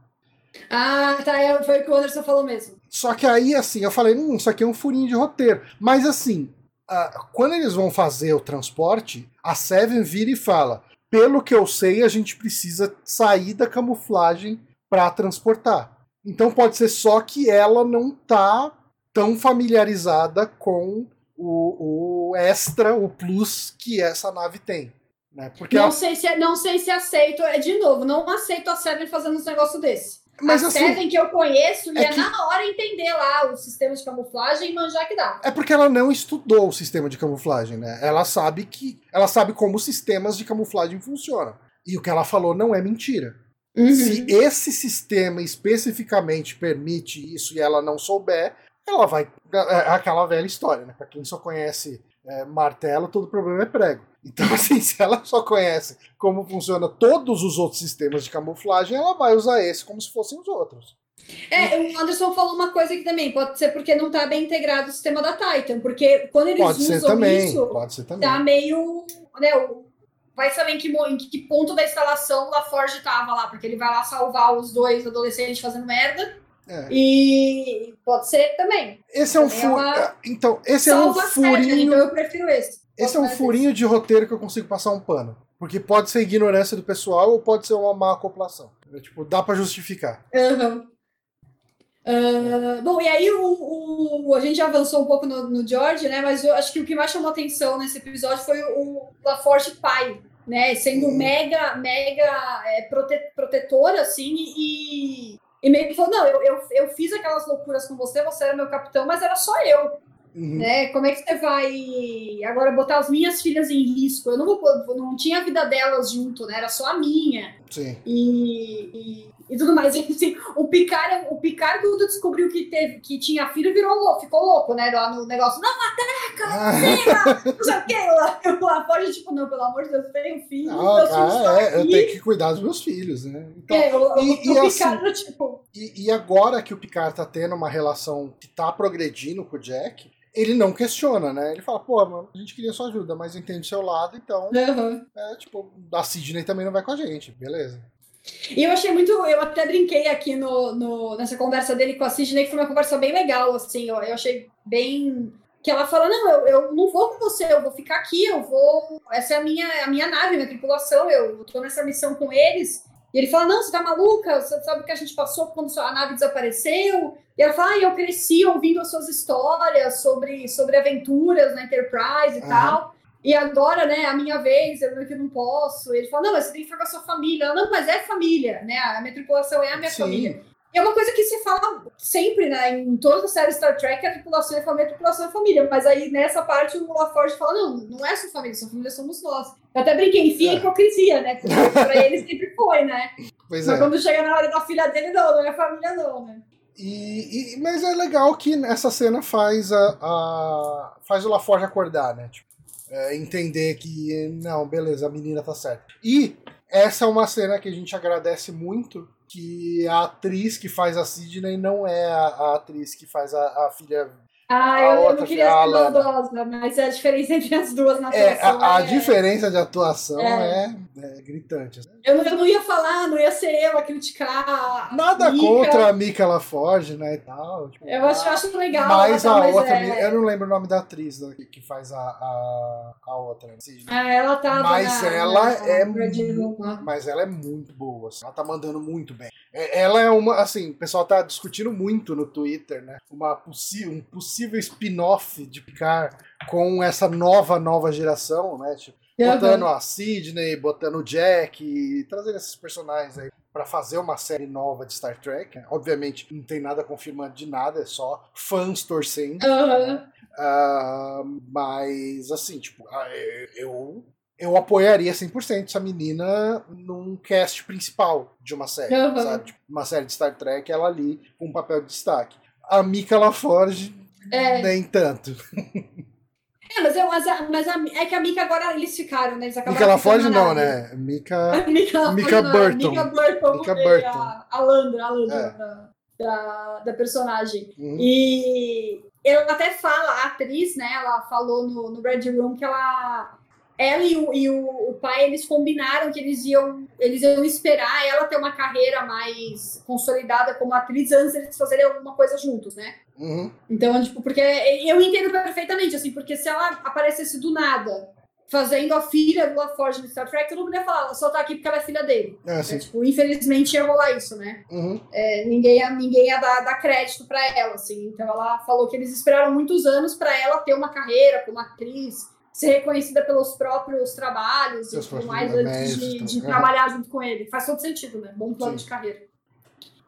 Ah, tá. é, Foi o que o Anderson falou mesmo. Só que aí, assim, eu falei, hum, isso aqui é um furinho de roteiro. Mas assim, quando eles vão fazer o transporte, a Seven vira e fala: pelo que eu sei, a gente precisa sair da camuflagem para transportar. Então pode ser só que ela não tá tão familiarizada com o, o extra, o plus que essa nave tem. Né? Porque Não ela- sei, se, não sei se aceito. É de novo, não aceito a Seven fazendo um negócio desse. Mas a assim, Seven que eu conheço é ia que- na hora entender lá os sistemas de camuflagem e manjar que dá. É porque ela não estudou o sistema de camuflagem, né? Ela sabe que. Ela sabe como os sistemas de camuflagem funcionam. E o que ela falou não é mentira. Uhum. Se esse sistema especificamente permite isso e ela não souber, ela vai. É aquela velha história, né? Pra quem só conhece é, martelo, todo problema é prego. Então, assim, se ela só conhece como funciona todos os outros sistemas de camuflagem, ela vai usar esse como se fossem os outros. É, o Anderson falou uma coisa aqui também. Pode ser porque não tá bem integrado o sistema da Titan. Porque quando eles Pode ser usam também. isso, Pode ser também. tá meio. Né, o- vai saber em que, em que ponto da instalação o LaForge tava lá, porque ele vai lá salvar os dois adolescentes fazendo merda. É. E pode ser também. Esse é um Também é uma- Então, esse é um furinho. então eu prefiro esse. Esse é um furinho de roteiro que eu consigo passar um pano. Porque pode ser ignorância do pessoal ou pode ser uma má acoplação. É, tipo, dá pra justificar. Aham. Ah, bom, e aí o, o- a gente já avançou um pouco no, no George, né? Mas eu acho que o que mais chamou atenção nesse episódio foi o, o LaForge pai, né? Sendo Uhum. mega, mega é, prote- protetor, assim, e, e meio que falou: não, eu, eu, eu fiz aquelas loucuras com você, você era meu capitão, mas era só eu. Uhum. né? Como é que você vai agora botar as minhas filhas em risco? Eu não vou, não tinha a vida delas junto, né? Era só a minha Sim. e, e, e tudo mais. E, assim, o Picard, o Picard quando descobriu que teve que tinha filho virou louco, ficou louco, né? Lá no negócio, não, Ah, Atena, não sei o que lá, lá fora, tipo, não, pelo amor de Deus, eu tenho filho, ah, cara, é, eu tenho que cuidar dos meus filhos, né? Então, É, o, o- e- o e Picard, tipo, e, e agora que o Picard tá tendo uma relação que tá progredindo com o Jack, ele não questiona, né? Ele fala, pô, mano, a gente queria sua ajuda, mas entende o seu lado, então, aham. é, tipo, a Sidney também não vai com a gente, beleza. E eu achei muito. Eu até brinquei aqui no, no- nessa conversa dele com a Sidney, que foi uma conversa bem legal, assim. Eu, eu achei bem. Que ela fala: Não, eu, eu não vou com você, eu vou ficar aqui, eu vou. Essa é a minha, a minha nave, minha tripulação, eu tô nessa missão com eles. E ele fala: Não, você tá maluca? Você sabe o que a gente passou quando a nave desapareceu? E ela fala: ah, Eu cresci ouvindo as suas histórias sobre, sobre aventuras na Enterprise e Aham. tal. E agora, né, a minha vez, eu que não posso. Ele fala, não, mas você tem que ficar com a sua família. Ela, não, mas é família, né? A minha tripulação é a minha Sim. família. E é uma coisa que se fala sempre, né? Em todas as séries Star Trek, a tripulação é família, a tripulação é família. Mas aí, nessa parte, o LaForge fala, não, não é sua família, sua família somos nós. Eu até brinquei, enfim, É. hipocrisia, né? Porque pra ele sempre foi, né? Pois Mas é. quando chega na hora da filha dele, não, não é família não, né? E, e- mas é legal que essa cena faz a, a- faz o LaForge acordar, né? Tipo, é, entender que, não, beleza, a menina tá certa. E essa é uma cena que a gente agradece muito, que a atriz que faz a Sidney não é a, a atriz que faz a, a filha ah, eu, eu não queria ser maldosa, mas a diferença entre as duas na atuação. É, a, a é... diferença de atuação é, é, é gritante. Eu, eu, não ia falar, não ia ser eu a criticar. Nada a contra a Mika Laforge, né? E tal, tipo, eu acho, acho legal. Mas a mas outra, é... eu não lembro o nome da atriz né, que faz a, a, a outra. Ah, ela tá. Mas na, ela na, é. Na mas ela é muito boa. Assim, ela tá mandando muito bem. Ela é uma. Assim, o pessoal tá discutindo muito no Twitter, né? Uma possi um possível possível spin-off de Picard com essa nova, nova geração, né? Tipo, botando a Sidney, botando o Jack, e trazendo esses personagens aí para fazer uma série nova de Star Trek. Obviamente, não tem nada confirmado de nada, é só fãs torcendo. Uhum. Uh, mas, assim, tipo, ah, eu, eu apoiaria 100% essa menina num cast principal de uma série, uhum. sabe? Tipo, uma série de Star Trek, ela ali com um papel de destaque. A Mika LaForge é. Nem tanto. É, mas, eu, mas, a, mas a, é que a Mika agora eles ficaram, né? Eles Mika LaForge não, né? Mika, Mika, Mika Burton. Mika Burton. Mika Burton. A, a Landra, a Landra é. da, da, da, personagem. Uhum. E ela até fala, a atriz, né? Ela falou no, no Red Room que ela ela e, o, e o, pai, eles combinaram que eles iam, eles iam esperar ela ter uma carreira mais consolidada como atriz antes de eles fazerem alguma coisa juntos, né? Uhum. Então, tipo, porque eu entendo perfeitamente, assim, porque se ela aparecesse do nada fazendo a filha do LaForge no Star Trek, todo mundo ia falar, ela só tá aqui porque ela é filha dele. É, é, tipo, infelizmente ia rolar isso, né? Uhum. É, ninguém, ia, ninguém ia dar, dar crédito para ela, assim. Então ela falou que eles esperaram muitos anos para ela ter uma carreira como atriz ser reconhecida pelos próprios trabalhos Seus e tudo mais antes de, de trabalhar junto com ele. Faz todo sentido, né? Bom plano Sim. de carreira.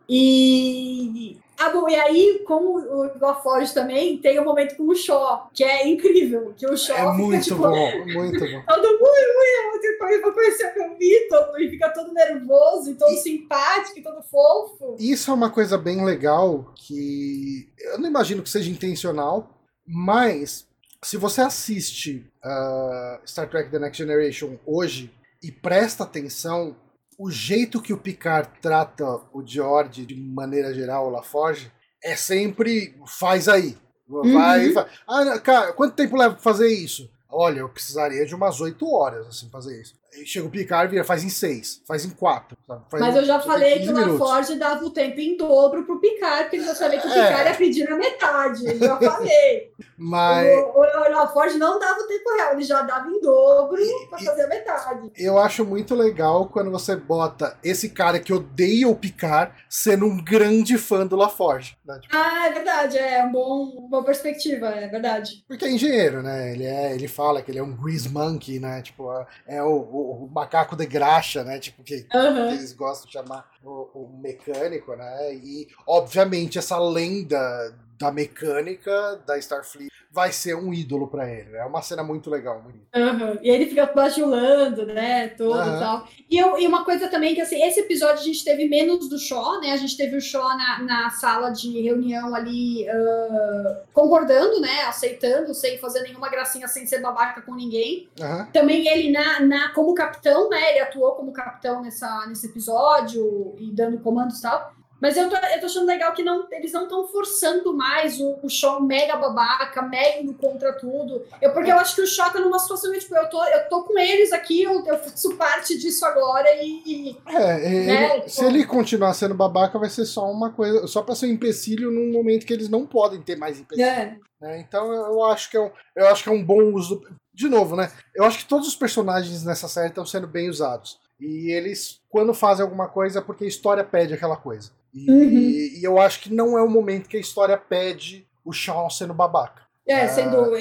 E, ah, bom, e aí, como o LaForge também, tem um momento com o Shaw, que é incrível, que o Shaw É muito tipo, bom, muito bom. Todo mundo, muito, vou conhecer meu Vitor, e fica todo nervoso, e todo e, simpático, e todo fofo. Isso é uma coisa bem legal, que eu não imagino que seja intencional, mas se você assiste uh, Star Trek The Next Generation hoje e presta atenção, o jeito que o Picard trata o George de maneira geral, o LaForge, é sempre faz aí. Vai, uhum. vai. Ah, cara, quanto tempo leva pra fazer isso? Olha, eu precisaria de umas 8 horas assim fazer isso. Chega o Picard e vira, faz em seis, faz em quatro. Faz Mas eu já falei que o LaForge dava o tempo em dobro pro Picard, porque ele já sabia que o Picard é. ia pedir na metade. Eu já falei. Mas... O, o, o LaForge não dava o tempo real, ele já dava em dobro e, pra fazer a metade. Eu acho muito legal quando você bota esse cara que odeia o Picard sendo um grande fã do LaForge. Né? Tipo... Ah, é verdade, é uma bom, boa perspectiva, é verdade. Porque é engenheiro, né? Ele, é, ele fala que ele é um grease monkey, né? Tipo, é o o, macaco de graxa, né? Tipo, que, uhum. que eles gostam de chamar o, o, mecânico, né? E, obviamente, essa lenda da mecânica da Starfleet vai ser um ídolo para ele. É uma cena muito legal. Uhum. E ele fica bajulando, né? Todo uhum. tal. E, eu, e uma coisa também que, assim, esse episódio a gente teve menos do Shaw, né? A gente teve o Shaw na, na sala de reunião ali uh, concordando, né? Aceitando, sem fazer nenhuma gracinha, sem ser babaca com ninguém. Uhum. Também ele na, na, como capitão, né? Ele atuou como capitão nessa, nesse episódio e dando comandos e tal. Mas eu tô, eu tô achando legal que não, eles não estão forçando mais o, o show mega babaca, mega indo contra tudo. Eu, porque eu acho que o show tá numa situação tipo, eu tô, eu tô com eles aqui, eu, eu faço parte disso agora e. É, né, ele, se ele continuar sendo babaca, vai ser só uma coisa, só pra ser um empecilho num momento que eles não podem ter mais empecilho. É. Né? Então eu acho, que é um, eu acho que é um bom uso. De novo, né? Eu acho que todos os personagens nessa série estão sendo bem usados. E eles, quando fazem alguma coisa, é porque a história pede aquela coisa. E, uhum. e, eu acho que não é o momento que a história pede o Sean sendo babaca. É, sendo,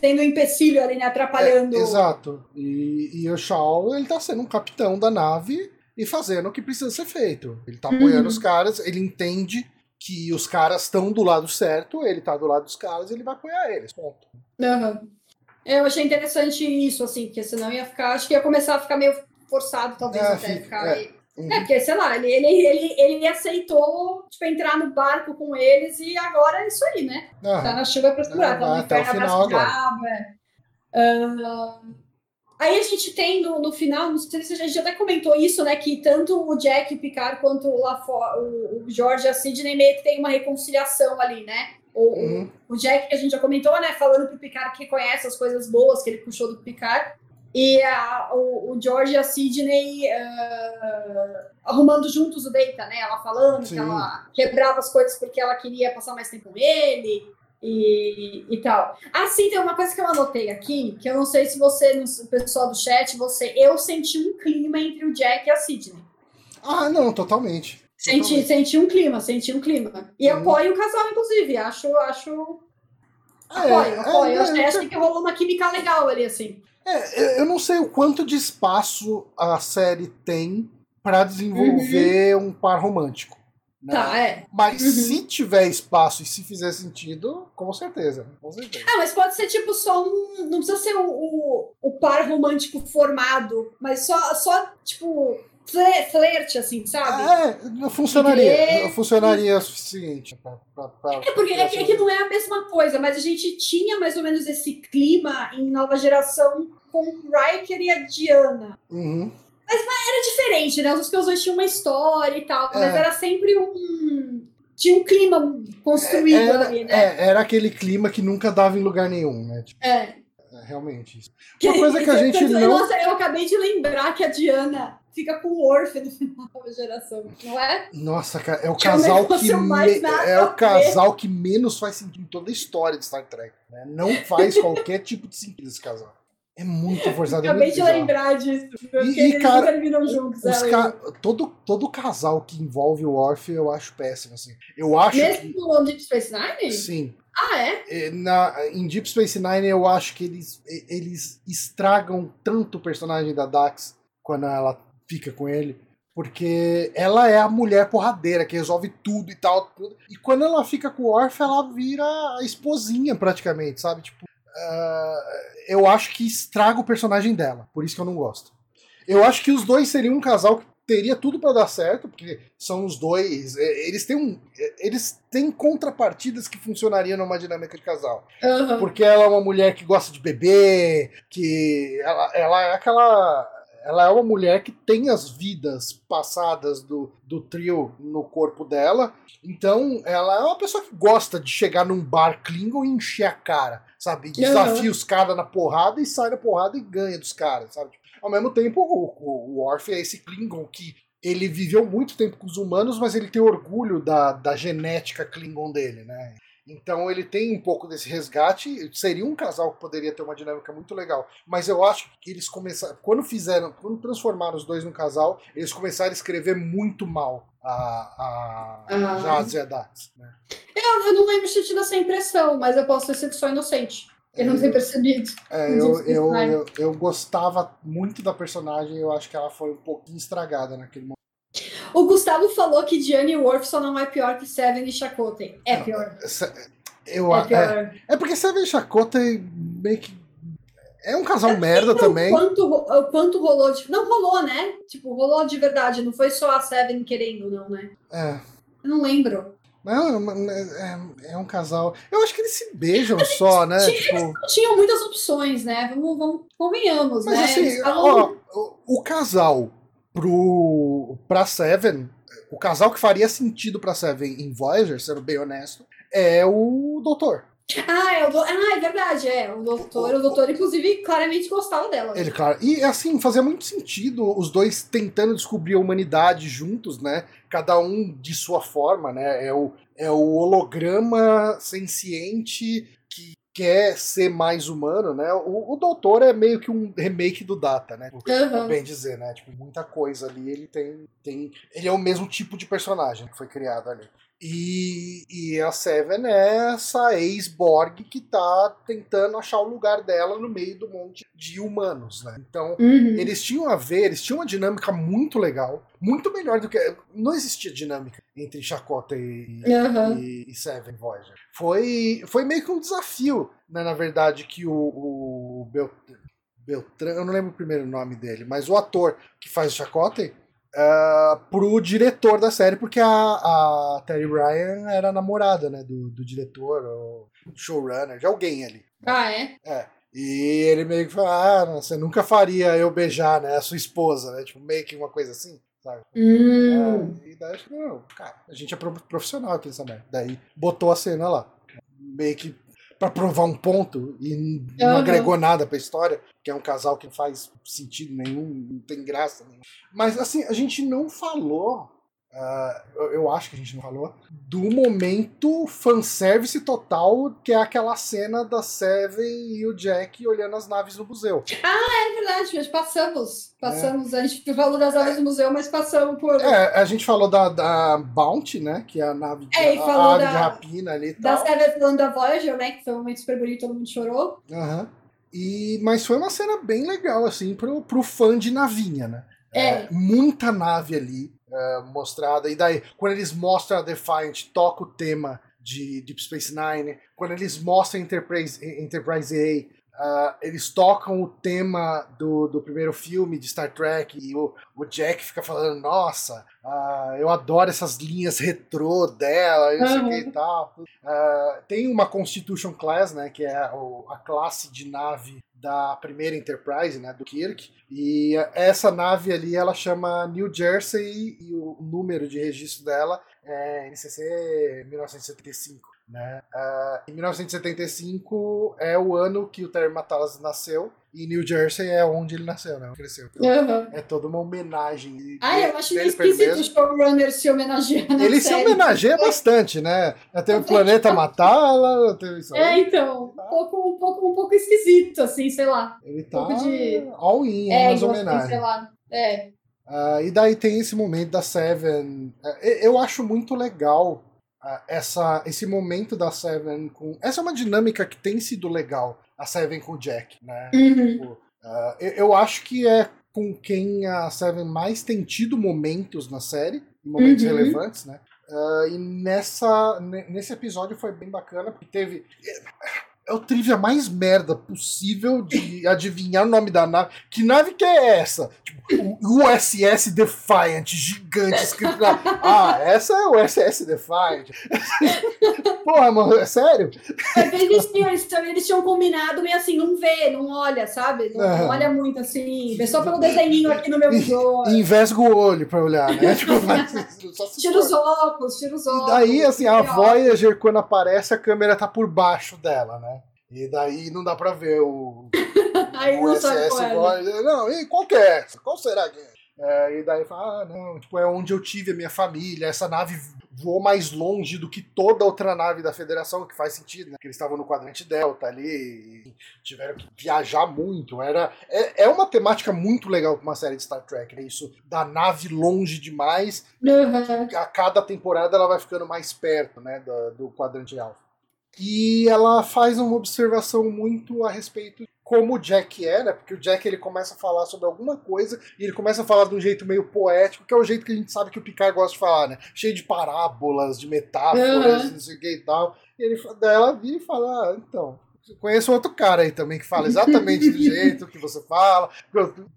tendo um empecilho ali, né, atrapalhando. É, exato. E, e o Shaw, ele tá sendo um capitão da nave e fazendo o que precisa ser feito. Ele tá apoiando uhum. os caras, ele entende que os caras estão do lado certo, ele tá do lado dos caras ele vai apoiar eles. Ponto. Uhum. Eu achei interessante isso, assim, porque senão ia ficar. Acho que ia começar a ficar meio forçado, talvez, é, até fica, ficar. É. Uhum. É, porque, sei lá, ele, ele, ele, ele aceitou tipo, entrar no barco com eles e agora é isso aí, né? Uhum. Tá na chuva pra segurar, tá no inferno. É. Uh, aí a gente tem no, no final, não sei se a gente até comentou isso, né? Que tanto o Jack, o Picard, quanto o, Lafo, o, o George e a Sidney meio que tem uma reconciliação ali, né? O, uhum. o Jack, que a gente já comentou, né? Falando pro Picard que conhece as coisas boas que ele puxou do Picard. E a, o, o, George e a Sidney uh, arrumando juntos o Data, né? Ela falando Sim. que ela quebrava as coisas porque ela queria passar mais tempo com ele e, e tal. Assim, tem uma coisa que eu anotei aqui, que eu não sei se você, o pessoal do chat, você, eu senti um clima entre o Jack e a Sidney. Ah, não, totalmente. Senti, senti um clima, senti um clima. E hum. apoio o casal, inclusive. Acho, acho. É, apoio, apoio. É, acho, é, acho que rolou uma química legal ali, assim. É, eu não sei o quanto de espaço a série tem para desenvolver uhum. um par romântico. Né? Tá, é. Mas uhum. se tiver espaço e se fizer sentido, com certeza. Com certeza. Ah, mas pode ser tipo só um. Não precisa ser o, o, o par romântico formado, mas só, só tipo. Flerte, assim, sabe? É, funcionaria. Funcionaria o suficiente. Pra, pra, pra é porque é que, é que não é a mesma coisa, mas a gente tinha mais ou menos esse clima em nova geração com o Riker e a Diana. Uhum. Mas, mas, era diferente, né? Os dois tinham uma história e tal, é. mas era sempre um. Tinha um clima construído é, era, ali, né? É, era aquele clima que nunca dava em lugar nenhum, né? Tipo, é. é. Realmente. Uma coisa que a gente não. Nossa, eu acabei de lembrar que a Diana fica com o Orfe no final da geração, não é? Nossa, cara, é o que casal que me... é o casal que menos faz sentido em toda a história de Star Trek. Né? Não faz qualquer tipo de sentido esse casal. É muito forçado. É Acabei de lembrar disso. E, e cara, terminam juntos. Os ca... todo, todo casal que envolve o Orfe eu acho péssimo. Assim. Eu acho Mesmo que... no Deep Space Nine? Sim. Ah, é? Na, em Deep Space Nine eu acho que eles, eles estragam tanto o personagem da Dax quando ela fica com ele. Porque ela é a mulher porradeira que resolve tudo e tal. Tudo. E quando ela fica com o Orfe ela vira a esposinha praticamente, sabe? Tipo, uh, eu acho que estraga o personagem dela, por isso que eu não gosto. Eu acho que os dois seriam um casal que teria tudo para dar certo, porque são os dois, é, eles têm um, é, eles têm contrapartidas que funcionariam numa dinâmica de casal. Uhum. Porque ela é uma mulher que gosta de beber, que ela, ela é aquela ela é uma mulher que tem as vidas passadas do, do trio no corpo dela. Então, ela é uma pessoa que gosta de chegar num bar Klingon e encher a cara, sabe? Desafia uhum. os caras na porrada e sai na porrada e ganha dos caras, sabe? Ao mesmo tempo, o, o, o Orf é esse Klingon que ele viveu muito tempo com os humanos, mas ele tem orgulho da, da genética Klingon dele, né? Então ele tem um pouco desse resgate. Seria um casal que poderia ter uma dinâmica muito legal. Mas eu acho que eles começaram. Quando fizeram, quando transformaram os dois num casal, eles começaram a escrever muito mal a, a. Jazz e a Dax. Né? Eu, eu não lembro de ter tido essa impressão, mas eu posso ter sido só inocente. Eu não tenho percebido. É, eu, eu, eu, eu, gostava muito da personagem, eu acho que ela foi um pouquinho estragada naquele momento. O Gustavo falou que Diane Worf só não é pior que Seven e Chakotay. É pior. Eu, é, pior. É, é porque Seven e Chakotay meio que. É um casal é merda também. Quanto, o quanto rolou de. Não rolou, né? Tipo, rolou de verdade. Não foi só a Seven querendo, não, né? É. Eu não lembro. Não, é, é, um casal. Eu acho que eles se beijam só, né? Tinha, tipo... Eles não tinham muitas opções, né? Vamos, vamos convenhamos, Mas, né? Assim, ó, o, o casal pro pra Seven, o casal que faria sentido pra Seven em Voyager, sendo bem honesto, é o Doutor. Ah, é, o do... ah, é verdade, é. O doutor, o, doutor, inclusive, claramente gostava dela. Ele, claro. E assim, fazia muito sentido os dois tentando descobrir a humanidade juntos, né? Cada um de sua forma, né? É o, é o holograma senciente quer ser mais humano, né? O, o Doutor é meio que um remake do Data, né? Uhum. Bem dizer, né? Tipo, muita coisa ali ele tem, tem. Ele é o mesmo tipo de personagem que foi criado ali. E, e a Seven é essa ex-Borg que tá tentando achar o lugar dela no meio do monte de humanos, né? Então, uhum. eles tinham a ver, eles tinham uma dinâmica muito legal, muito melhor do que. Não existia dinâmica entre Chacota e, uhum. e, e, Seven Voyager. Foi, foi meio que um desafio, né, na verdade, que o, o Beltran, eu não lembro o primeiro nome dele, mas o ator que faz o Chakotay uh, pro diretor da série, porque a, a Terry Ryan era namorada, né, do, do diretor, ou showrunner, de alguém ali. Ah, é? É. E ele meio que fala, ah, você nunca faria eu beijar, né, a sua esposa, né? Tipo, meio que uma coisa assim, sabe? Hum. É, e daí não, cara, a gente é profissional aqui nessa merda. Daí botou a cena lá. Meio que pra provar um ponto e não Aham. agregou nada pra história, que é um casal que não faz sentido nenhum, não tem graça nenhuma. Mas assim, a gente não falou. Ah, eu- eu acho que a gente não falou do momento fanservice total, que é aquela cena da Seven e o Jack olhando as naves no museu. É verdade, mas passamos. Passamos. A gente falou das aves do museu, mas passamos por. É, a gente falou da, da Bounty, né? Que é a nave de, É, a- a da- de rapina ali e Da tal. Seven falando da Voyager, né? Que foi um momento super bonito, todo mundo chorou. Aham. E, mas foi uma cena bem legal, assim, pro, pro fã de navinha, né? É. muita nave ali é, mostrada. E daí, quando eles mostram a Defiant, toca o tema de Deep Space Nine. Quando eles mostram Enterprise, Enterprise A, ah, eles tocam o tema do, do primeiro filme de Star Trek. E o, o Jack fica falando: Nossa, ah, eu adoro essas linhas retrô dela, e não sei o que e tal. Ah, tem uma Constitution Class, né, que é a classe de nave da primeira Enterprise, né, do Kirk. E essa nave ali, ela chama New Jersey e o número de registro dela é NCC 1975. Né? Ah, em 1975 é o ano que o Terry Matalas nasceu e New Jersey é onde ele nasceu, né? Cresceu. Então, Aham. é toda uma homenagem. Ah, eu acho meio esquisito o showrunner se homenagear na Ele se série. homenageia bastante, né? Já teve o Planeta Matala, teve isso. É, então, um pouco, um pouco, um pouco esquisito, assim, sei lá. Ele tá pouco de- all in É, nas homenagens. sei lá. É. Ah, e daí tem esse momento da Seven. É, Eu acho muito legal ah, essa, esse momento da Seven com. Essa é uma dinâmica que tem sido legal, a Seven com o Jack, né? Uhum. Tipo, ah, eu, eu acho que é com quem a Seven mais tem tido momentos na série, momentos Uhum. relevantes, né? Ah, e nessa, ne- nesse episódio foi bem bacana, porque teve. É o trivia mais merda possível de adivinhar o nome da nave. Que nave que é essa? Tipo, o USS Defiant, gigante, escrito lá. Ah, essa é o USS Defiant. Porra, mano, é sério? Mas eles, tinham, eles, tinham- eles tinham combinado meio assim, não vê, não olha, sabe? Não, não olha muito assim. Vê só pelo desenhinho aqui no meu visor. E envesga o olho pra olhar, né? Tipo, Tira os óculos, tira os E óculos. daí, assim, a Voyager, quando aparece, a câmera tá por baixo dela, né? E daí não dá pra ver o, Aí o não USS qual é. Voyager. Não, e qual que é essa? Qual será que é? É, e daí fala, ah, não, tipo, é onde eu tive a minha família, essa nave voou mais longe do que toda outra nave da Federação, que faz sentido, né? Que eles estavam no quadrante Delta ali e tiveram que viajar muito. Era, é, é uma temática muito legal pra uma série de Star Trek, né? Isso da nave longe demais Uhum. a cada temporada ela vai ficando mais perto né, do, do quadrante alfa. E ela faz uma observação muito a respeito de como o Jack é, né? Porque o Jack ele começa a falar sobre alguma coisa e ele começa a falar de um jeito meio poético, que é o jeito que a gente sabe que o Picard gosta de falar, né? Cheio de parábolas, de metáforas, Uhum. não sei o que e tal. E ele, daí ela vira e fala, ah, então, conheço outro cara aí também que fala exatamente do jeito que você fala,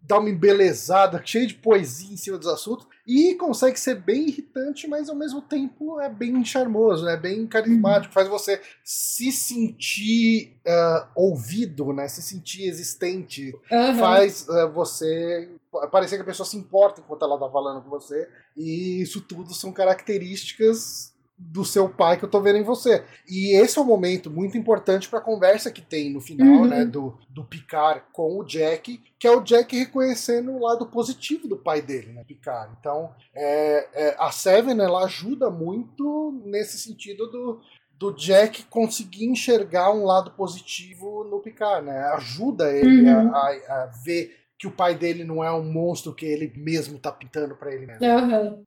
dá uma embelezada, cheio de poesia em cima dos assuntos, e consegue ser bem irritante, mas ao mesmo tempo é bem charmoso, é bem carismático, faz você se sentir ah, ouvido, né? Se sentir existente, Uhum. faz ah, você parecer que a pessoa se importa enquanto ela tá falando com você, e isso tudo são características do seu pai que eu tô vendo em você. E esse é um momento muito importante pra conversa que tem no final, Uhum. né, do, do Picard com o Jack, que é o Jack reconhecendo o lado positivo do pai dele, né, Picard. Então, é, é, a Seven, ela ajuda muito nesse sentido do, do Jack conseguir enxergar um lado positivo no Picard, né, ajuda ele Uhum. a, a- a ver que o pai dele não é um monstro que ele mesmo tá pintando pra ele mesmo. Aham.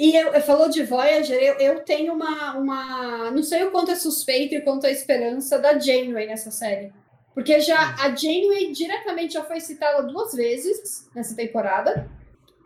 E eu, eu falou de Voyager, eu, eu tenho uma, uma. Não sei o quanto é suspeito e o quanto é esperança da Janeway nessa série. Porque já a Janeway diretamente já foi citada duas vezes nessa temporada.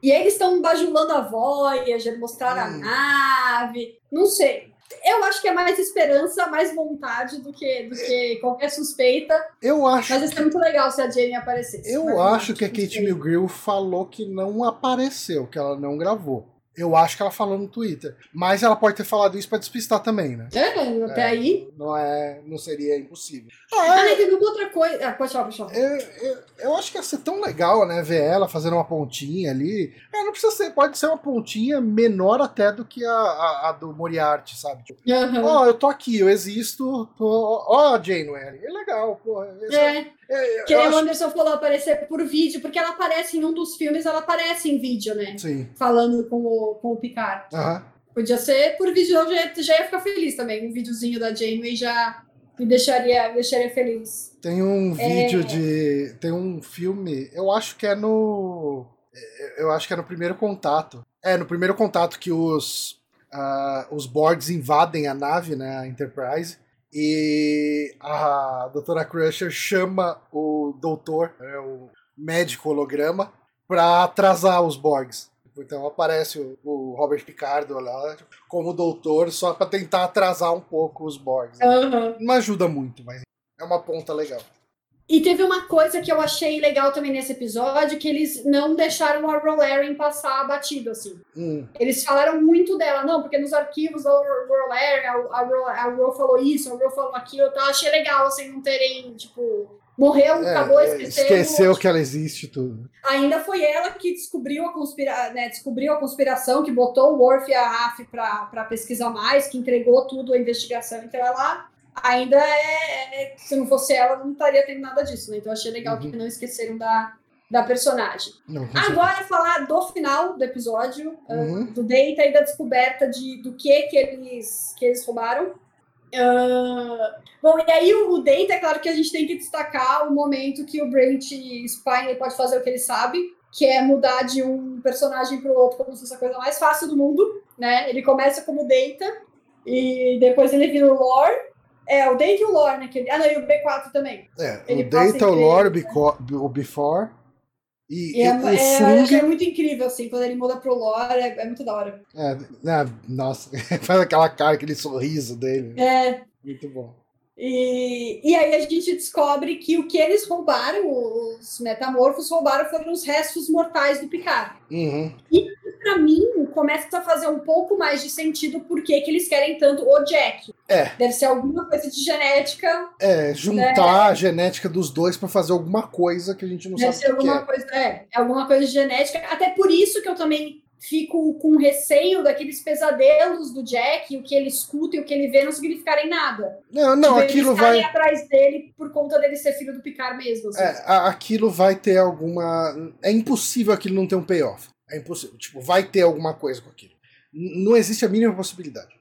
E eles estão bajulando a Voyager, mostraram Hum. a nave. Não sei. Eu acho que é mais esperança, mais vontade do que, do que qualquer suspeita. Eu acho Mas isso é muito legal se a Janeway aparecesse. Eu acho que a Kate. Milgrill falou que não apareceu, que ela não gravou. Eu acho que ela falou no Twitter. Mas ela pode ter falado isso pra despistar também, né? É, até É. aí. Não, é, não seria impossível. Ah, Ah, e teve uma outra coisa. Ah, pode falar, pode falar. eu, eu, eu acho que ia ser tão legal, né? Ver ela fazendo uma pontinha ali. É, não precisa ser, pode ser uma pontinha menor até do que a, a, a do Moriarty, sabe? Tipo. Ó, eu tô aqui, eu existo. Tô... Ó, Janeway. É legal. Esse- É, é, que eu nem o acho- Anderson falou aparecer por vídeo, porque ela aparece em um dos filmes, ela aparece em vídeo, né? Sim. Falando com o, com o Picard. Aham. Podia ser por vídeo, eu já, já ia ficar feliz também. Um videozinho da Janeway já me deixaria, me deixaria feliz. Tem um É. vídeo de. Tem um filme, eu acho que é no. Eu acho que é no primeiro contato. É, no primeiro contato que os. ah, os Borgs invadem a nave, né? A Enterprise. E a Doutora Crusher chama o doutor, né, o médico holograma, pra atrasar os Borgs. Então aparece o, o Robert Picardo lá como doutor, só pra tentar atrasar um pouco os Borgs. Aham. Não ajuda muito, mas é uma ponta legal. E teve uma coisa que eu achei legal também nesse episódio, que eles não deixaram a Rolarian passar batido, assim. Hum. Eles falaram muito dela, não, porque nos arquivos da Rolarian, a, a, a Ro falou isso, a Ro falou aquilo, então eu achei legal, assim, não terem, tipo, morreu, É, acabou, é, esqueceu. esqueceu que ela existe tudo. Ainda foi ela que descobriu a, conspira né, descobriu a conspiração, que botou o Worf e a Raf para pesquisar mais, que entregou tudo a investigação. Então ela ainda é, é- Se não fosse ela, não estaria tendo nada disso, né? Então achei legal Uhum. que não esqueceram da, da personagem. Não, certeza. Agora falar do final do episódio, ah, Uhum. do Data e da descoberta de, do que que eles, que eles roubaram. Ah, bom, e aí o, o Data, é claro que a gente tem que destacar o momento que o Brent Spiner pode fazer o que ele sabe, que é mudar de um personagem para o outro como se fosse a coisa mais fácil do mundo, né? Ele começa como Data e depois ele vira o Lore. É, o Data e o Lore, né? ele- ah, não, e o B4 também. É, ele o Data, o entre Lore, o o Before e, E é, e o é, Sung. achei muito incrível, assim, quando ele muda pro Lore, é, é muito da hora. É, né, nossa, faz aquela cara, aquele sorriso dele. É, Muito bom. E, e aí a gente descobre que o que eles roubaram, os metamorfos roubaram, foram os restos mortais do Picard. Uhum. Pra mim, começa a fazer um pouco mais de sentido por que eles querem tanto o Jack. É. Deve ser alguma coisa de genética, É, juntar a genética dos dois pra fazer alguma coisa que a gente não deve sabe ser que, que alguma é. coisa, é, é alguma coisa de genética. Até por isso que eu também fico com receio daqueles pesadelos do Jack, o que ele escuta e o que ele vê não significarem nada. Não, não, Tipo, aquilo vai. atrás dele por conta dele ser filho do Picard mesmo. assim. É, aquilo vai ter alguma. É impossível aquilo não ter um payoff. É impossível. Tipo, vai ter alguma coisa com aquilo. Não existe a mínima possibilidade.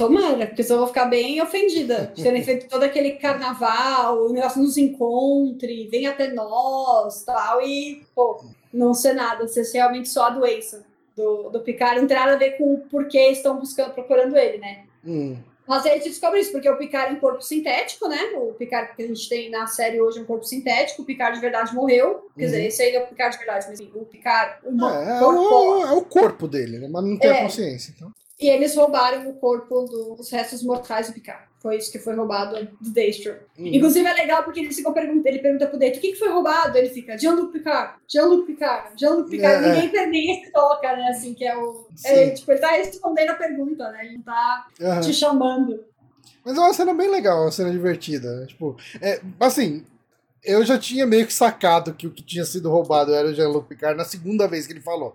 Tomara, porque senão eu vou ficar bem ofendida de terem feito todo aquele carnaval, o negócio nos encontre, vem até nós tal, e, pô, não ser nada, ser realmente só a doença do, do Picard, não tem nada a ver com o porquê estão buscando, procurando ele, né? Hum. Mas aí a gente descobre isso, porque o Picard é um corpo sintético, né? O Picard que a gente tem na série hoje é um corpo sintético, o Picard de verdade morreu. Quer dizer, Uhum. esse aí é o Picard de verdade, mas o Picard, o É, é, o, é o corpo dele, né? mas não tem a É. consciência. Então. E eles roubaram o corpo dos restos mortais do Picard. Foi isso que foi roubado do Daystrom. Hum. Inclusive é legal porque ele, fica pergunta, ele pergunta pro Date, o que, que foi roubado? Ele fica, Jean-Luc Picard, Jean-Luc Picard, Jean-Luc Picard. É, Ninguém, ninguém se toca, né? Assim, que é o... É, tipo, ele tá respondendo a pergunta, né? Ele não tá Aham. te chamando. Mas é uma cena bem legal, uma cena divertida. né? Tipo, é, assim, eu já tinha meio que sacado que o que tinha sido roubado era o Jean-Luc Picard na segunda vez que ele falou.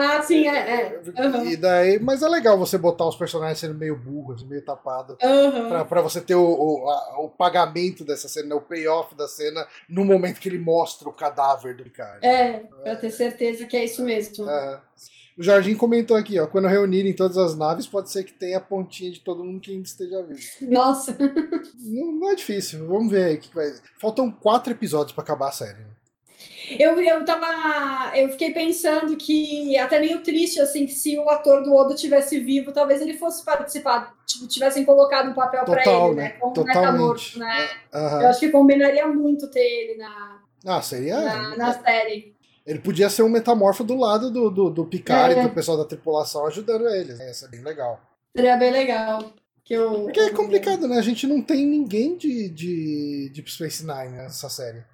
Ah, sim, é. é. Aham. E daí, mas é legal você botar os personagens sendo meio burros, meio tapados. Aham. Pra, pra você ter o, o, a- o pagamento dessa cena, né, o payoff da cena, no momento que ele mostra o cadáver do Picard. É, pra ter certeza que é isso mesmo. Aham. O Jardim comentou aqui, ó, quando reunirem todas as naves, pode ser que tenha a pontinha de todo mundo que ainda esteja vivo. Nossa. Não, não é difícil, vamos ver aí o que vai. Faltam quatro episódios pra acabar a série. Eu, eu tava. Eu fiquei pensando que até meio triste, assim, que se o ator do Odo tivesse vivo, talvez ele fosse participar. Tipo, tivessem colocado um papel pra Total, ele, né? né? Como Totalmente. metamorfo, né? Aham. Eu acho que combinaria muito ter ele na, Ah, seria. na, na série. Ele podia ser um metamorfo do lado do, do, do Picard É. e do pessoal da tripulação ajudando eles. né? Isso é bem legal. Seria bem legal. Que eu, Porque é complicado, né? A gente não tem ninguém de, de Deep Space Nine nessa série.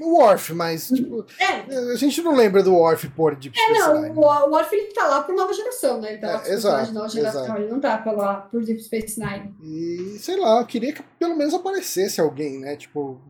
O Worf, mas tipo, É, a gente não lembra do Worf por Deep é Space não, Nine. o, Worf ele tá lá por nova geração, né? Ele tá É, lá por exato, de nova geração, exato. ele não tá pela, por Deep Space Nine. E sei lá, eu queria que pelo menos aparecesse alguém, né? Tipo,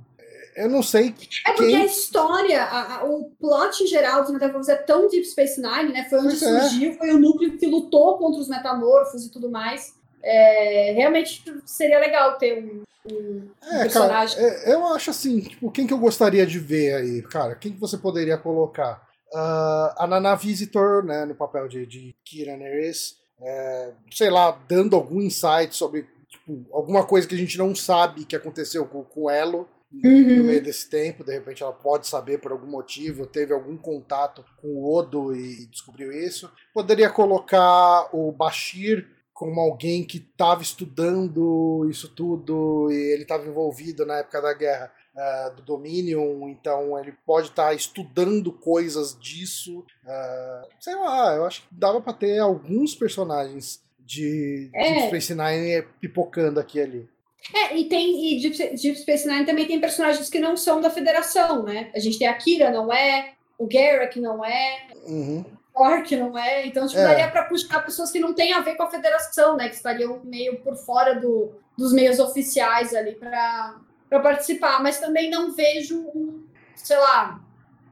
eu não sei É porque Quem? a história, a- a- o plot geral dos Metamorphos é tão Deep Space Nine, né? Foi onde Pois é. surgiu, foi o núcleo que lutou contra os metamorfos e tudo mais. É, realmente seria legal ter um, um É, cara, personagem. é, eu acho assim, tipo, quem que eu gostaria de ver aí, cara? Quem que você poderia colocar? Ah, a Nana Visitor, né, no papel de, de Kira Nerys, é, sei lá, dando algum insight sobre tipo, alguma coisa que a gente não sabe que aconteceu com, com Elo no Uhum. meio desse tempo, de repente ela pode saber por algum motivo, teve algum contato com o Odo e descobriu isso. Poderia colocar o Bashir como alguém que estava estudando isso tudo e ele estava envolvido na época da guerra ah, do Dominion, então ele pode estar estudando coisas disso. ah, sei lá, eu acho que dava para ter alguns personagens de É. Deep Space Nine pipocando aqui e ali. É, e tem e Deep, Deep Space Nine também tem personagens que não são da Federação, né? A gente tem a Kira, não é, o Garrick não é, Uhum. Orc não é, então tipo, É. daria para puxar pessoas que não têm a ver com a Federação, né? Que estariam meio por fora do, dos meios oficiais ali para participar, mas também não vejo, sei lá,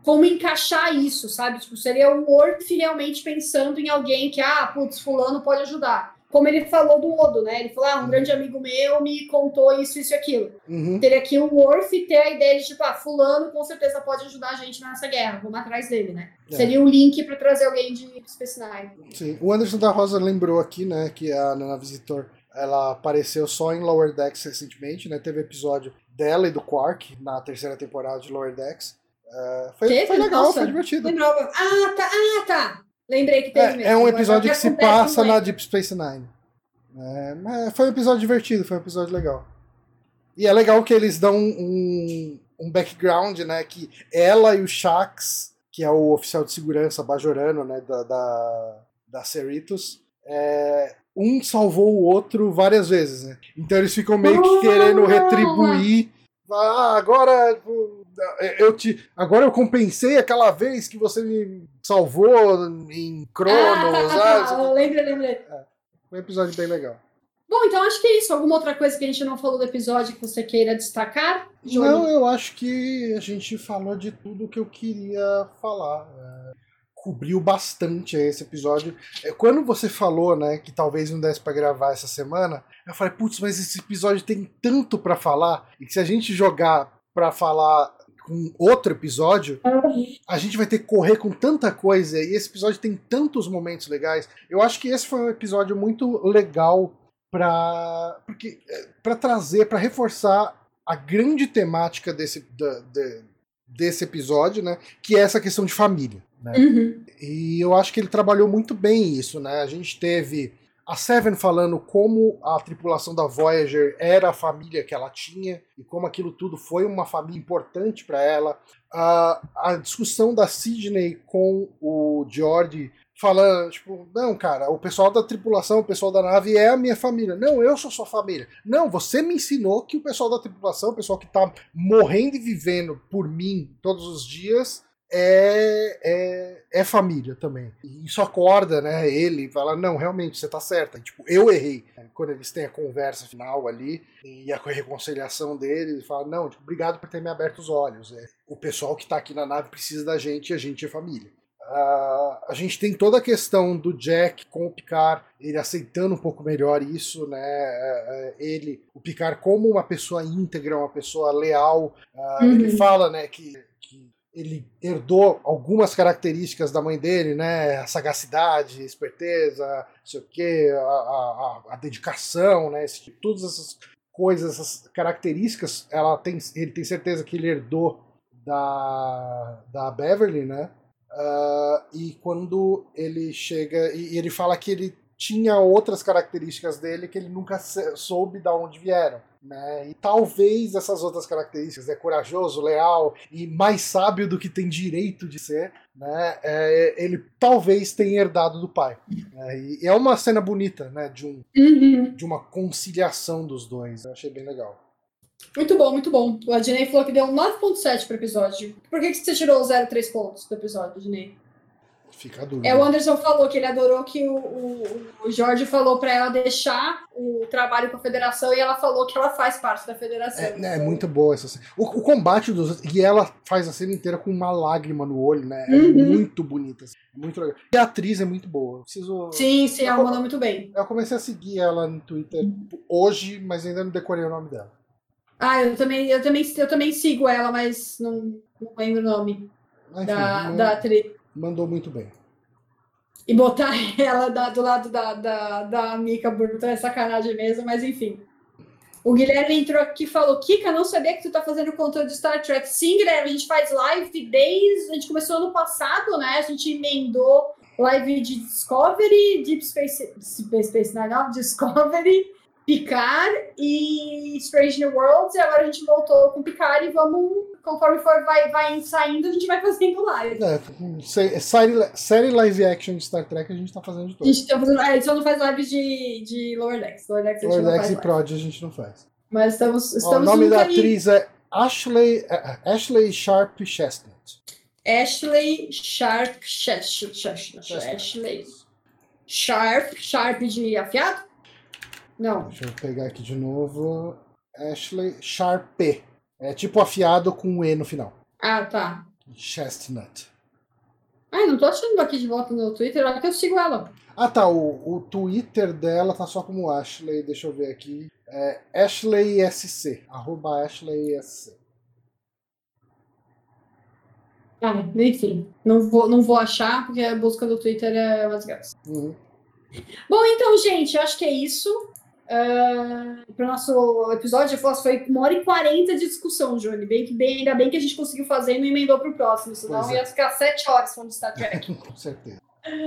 como encaixar isso, sabe? Tipo, seria um Orc realmente pensando em alguém que, ah, putz, fulano pode ajudar. Como ele falou do Odo, né? Ele falou, ah, um grande amigo meu me contou isso, isso e aquilo. Uhum. Teria aqui o Worf ter a ideia de, tipo, ah, fulano com certeza pode ajudar a gente nessa guerra, vamos atrás dele, né? É. Seria o link para trazer alguém de Space Nine. Sim. O Anderson da Rosa lembrou aqui, né, que a Nana Visitor ela apareceu só em Lower Decks recentemente, né? Teve episódio dela e do Quark na terceira temporada de Lower Decks. É, foi, foi legal, Nossa, foi divertido. Lembrava. Ah, tá, ah, tá. Lembrei que teve. É, é um episódio o que se passa na. Deep Space Nine. É, mas foi um episódio divertido, foi um episódio legal. E é legal que eles dão um, um background, né? Que ela e o Shax, que é o oficial de segurança bajorano, né? Da, da, da Cerritos, é, um salvou o outro várias vezes, né? Então eles ficam meio que querendo retribuir. Ah, agora tipo, eu te, agora eu compensei aquela vez que você me salvou em Cronos. Ah, tá, tá, tá. Lembrei, lembrei. foi um episódio bem legal. Bom, então acho que é isso. Alguma outra coisa que a gente não falou do episódio que você queira destacar? Johnny? Não, eu acho que a gente falou de tudo que eu queria falar. É, cobriu bastante esse episódio. É, Quando você falou, né, que talvez não desse pra gravar essa semana, eu falei, putz, mas esse episódio tem tanto pra falar e que se a gente jogar pra falar com outro episódio, a gente vai ter que correr com tanta coisa e esse episódio tem tantos momentos legais. Eu acho que esse foi um episódio muito legal para porque para trazer, para reforçar a grande temática desse da- de- desse episódio, né, que é essa questão de família, né? Uhum. E eu acho que ele trabalhou muito bem isso, né? A gente teve a Seven falando como a tripulação da Voyager era a família que ela tinha e como aquilo tudo foi uma família importante para ela. A, a discussão da Sidney com o George falando, tipo, não, cara, o pessoal da tripulação, o pessoal da nave é a minha família. Não, eu sou sua família. Não, você me ensinou que o pessoal da tripulação, o pessoal que tá morrendo e vivendo por mim todos os dias, é, é, é família também. E isso acorda, né? Ele fala: não, realmente, você tá certa. E, tipo, eu errei. Quando eles têm a conversa final ali e a reconciliação dele, ele fala: não, tipo, obrigado por ter me aberto os olhos. É, o pessoal que tá aqui na nave precisa da gente e a gente é família. Ah, a gente tem toda a questão do Jack com o Picard, ele aceitando um pouco melhor isso, né? É, Ele, o Picard como uma pessoa íntegra, uma pessoa leal. Ah, Uhum. Ele fala, né, que ele herdou algumas características da mãe dele, né? A sagacidade, a esperteza, não sei o quê, a, a, a- dedicação, né? esse tipo- todas essas coisas, essas características, ela tem, ele tem certeza que ele herdou da, da Beverly, né? Ah, e quando ele chega e, e ele fala que ele tinha outras características dele que ele nunca soube de onde vieram. Né? E talvez essas outras características, é corajoso, leal e mais sábio do que tem direito de ser, né? É, ele talvez tenha herdado do pai. né? E é uma cena bonita, né? De, um, Uhum. de uma conciliação dos dois. Eu achei bem legal. Muito bom, muito bom. O Adnei falou que deu um 9.7 pro episódio. Por que, que você tirou 0,3 pontos do episódio, Adnei? Fica dúvida. É, o Anderson falou que ele adorou que o, o, o Jorge falou para ela deixar o trabalho com a federação e ela falou que ela faz parte da federação. É, né, é muito boa essa cena. O, o combate dos. E ela faz a cena inteira com uma lágrima no olho, né? É Uhum. muito bonita. assim, Muito legal. E a atriz é muito boa. Eu preciso. Sim, sim, ela mandou muito bem. Eu comecei a seguir ela no Twitter hoje, mas ainda não decorei o nome dela. Ah, eu também, eu também, eu também sigo ela, mas não, não lembro o nome Enfim, da, man- da atriz. Mandou muito bem. E botar ela da- do lado da, da, da Mika Burton é sacanagem mesmo, mas enfim. O Guilherme entrou aqui e falou: Kika, não sabia que tu tá fazendo conteúdo de Star Trek. Sim, Guilherme, a gente faz live desde. A gente começou ano passado, né? A gente emendou live de Discovery, Deep Space. Deep Space Nine, não, Discovery, Picard e Strange New Worlds. E agora a gente voltou com Picard e vamos, conforme for vai, vai saindo, a gente vai fazendo live. É, sé- série, série live action de Star Trek a gente tá fazendo de A todas. gente, tá fazendo, é, a gente só não faz lives de, de Lower Decks. Lower Decks a Lordex faz e live. Prod a gente não faz. Mas estamos, Ó, estamos o nome da aí. atriz é Ashley, é, Ashley Sharp Chestnut. Ashley Sharp Chestnut. Ashley Sharp. Sharp de afiado? Não. Deixa eu pegar aqui de novo. Ashley Sharp. É tipo afiado com um E no final. Ah, tá. Chestnut. Ai, não tô achando aqui de volta no Twitter, olha que eu sigo ela. Ah tá, o, o Twitter dela tá só como Ashley, deixa eu ver aqui. É Ashley SC. Arroba Ashley SC. Ah, enfim, não vou, não vou achar, porque a busca do Twitter é umas graças. Uhum. Bom, então, gente, acho que é isso. Para o nosso episódio, eu foi uma hora e quarenta de discussão, Johnny. Bem que bem, ainda bem que a gente conseguiu fazer e não emendou para o próximo, senão Pois é. ia ficar sete horas falando de Star Trek. Com certeza.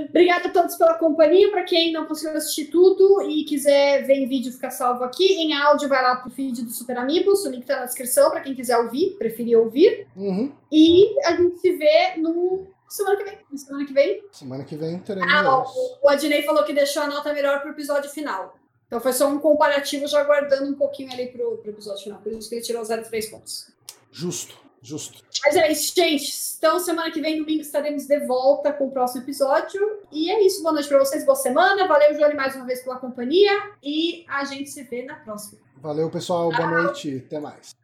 Obrigada a todos pela companhia. Para quem não conseguiu assistir tudo e quiser ver em vídeo, fica salvo aqui. Em áudio, vai lá pro feed do Super Amigos. O link tá na descrição para quem quiser ouvir, preferir ouvir. Uhum. E a gente se vê no semana que vem. Na semana que vem. Semana que vem teremos. Ah, o, o Adnei falou que deixou a nota melhor pro episódio final. Então foi só um comparativo, já guardando um pouquinho ali pro, pro episódio final. Por isso que ele tirou 0,3 pontos. Justo, justo. Mas é isso, gente. Então, semana que vem, domingo, estaremos de volta com o próximo episódio. E é isso. Boa noite pra vocês, boa semana. Valeu, Johnny, mais uma vez pela companhia. E a gente se vê na próxima. Valeu, pessoal. Boa noite. Até mais.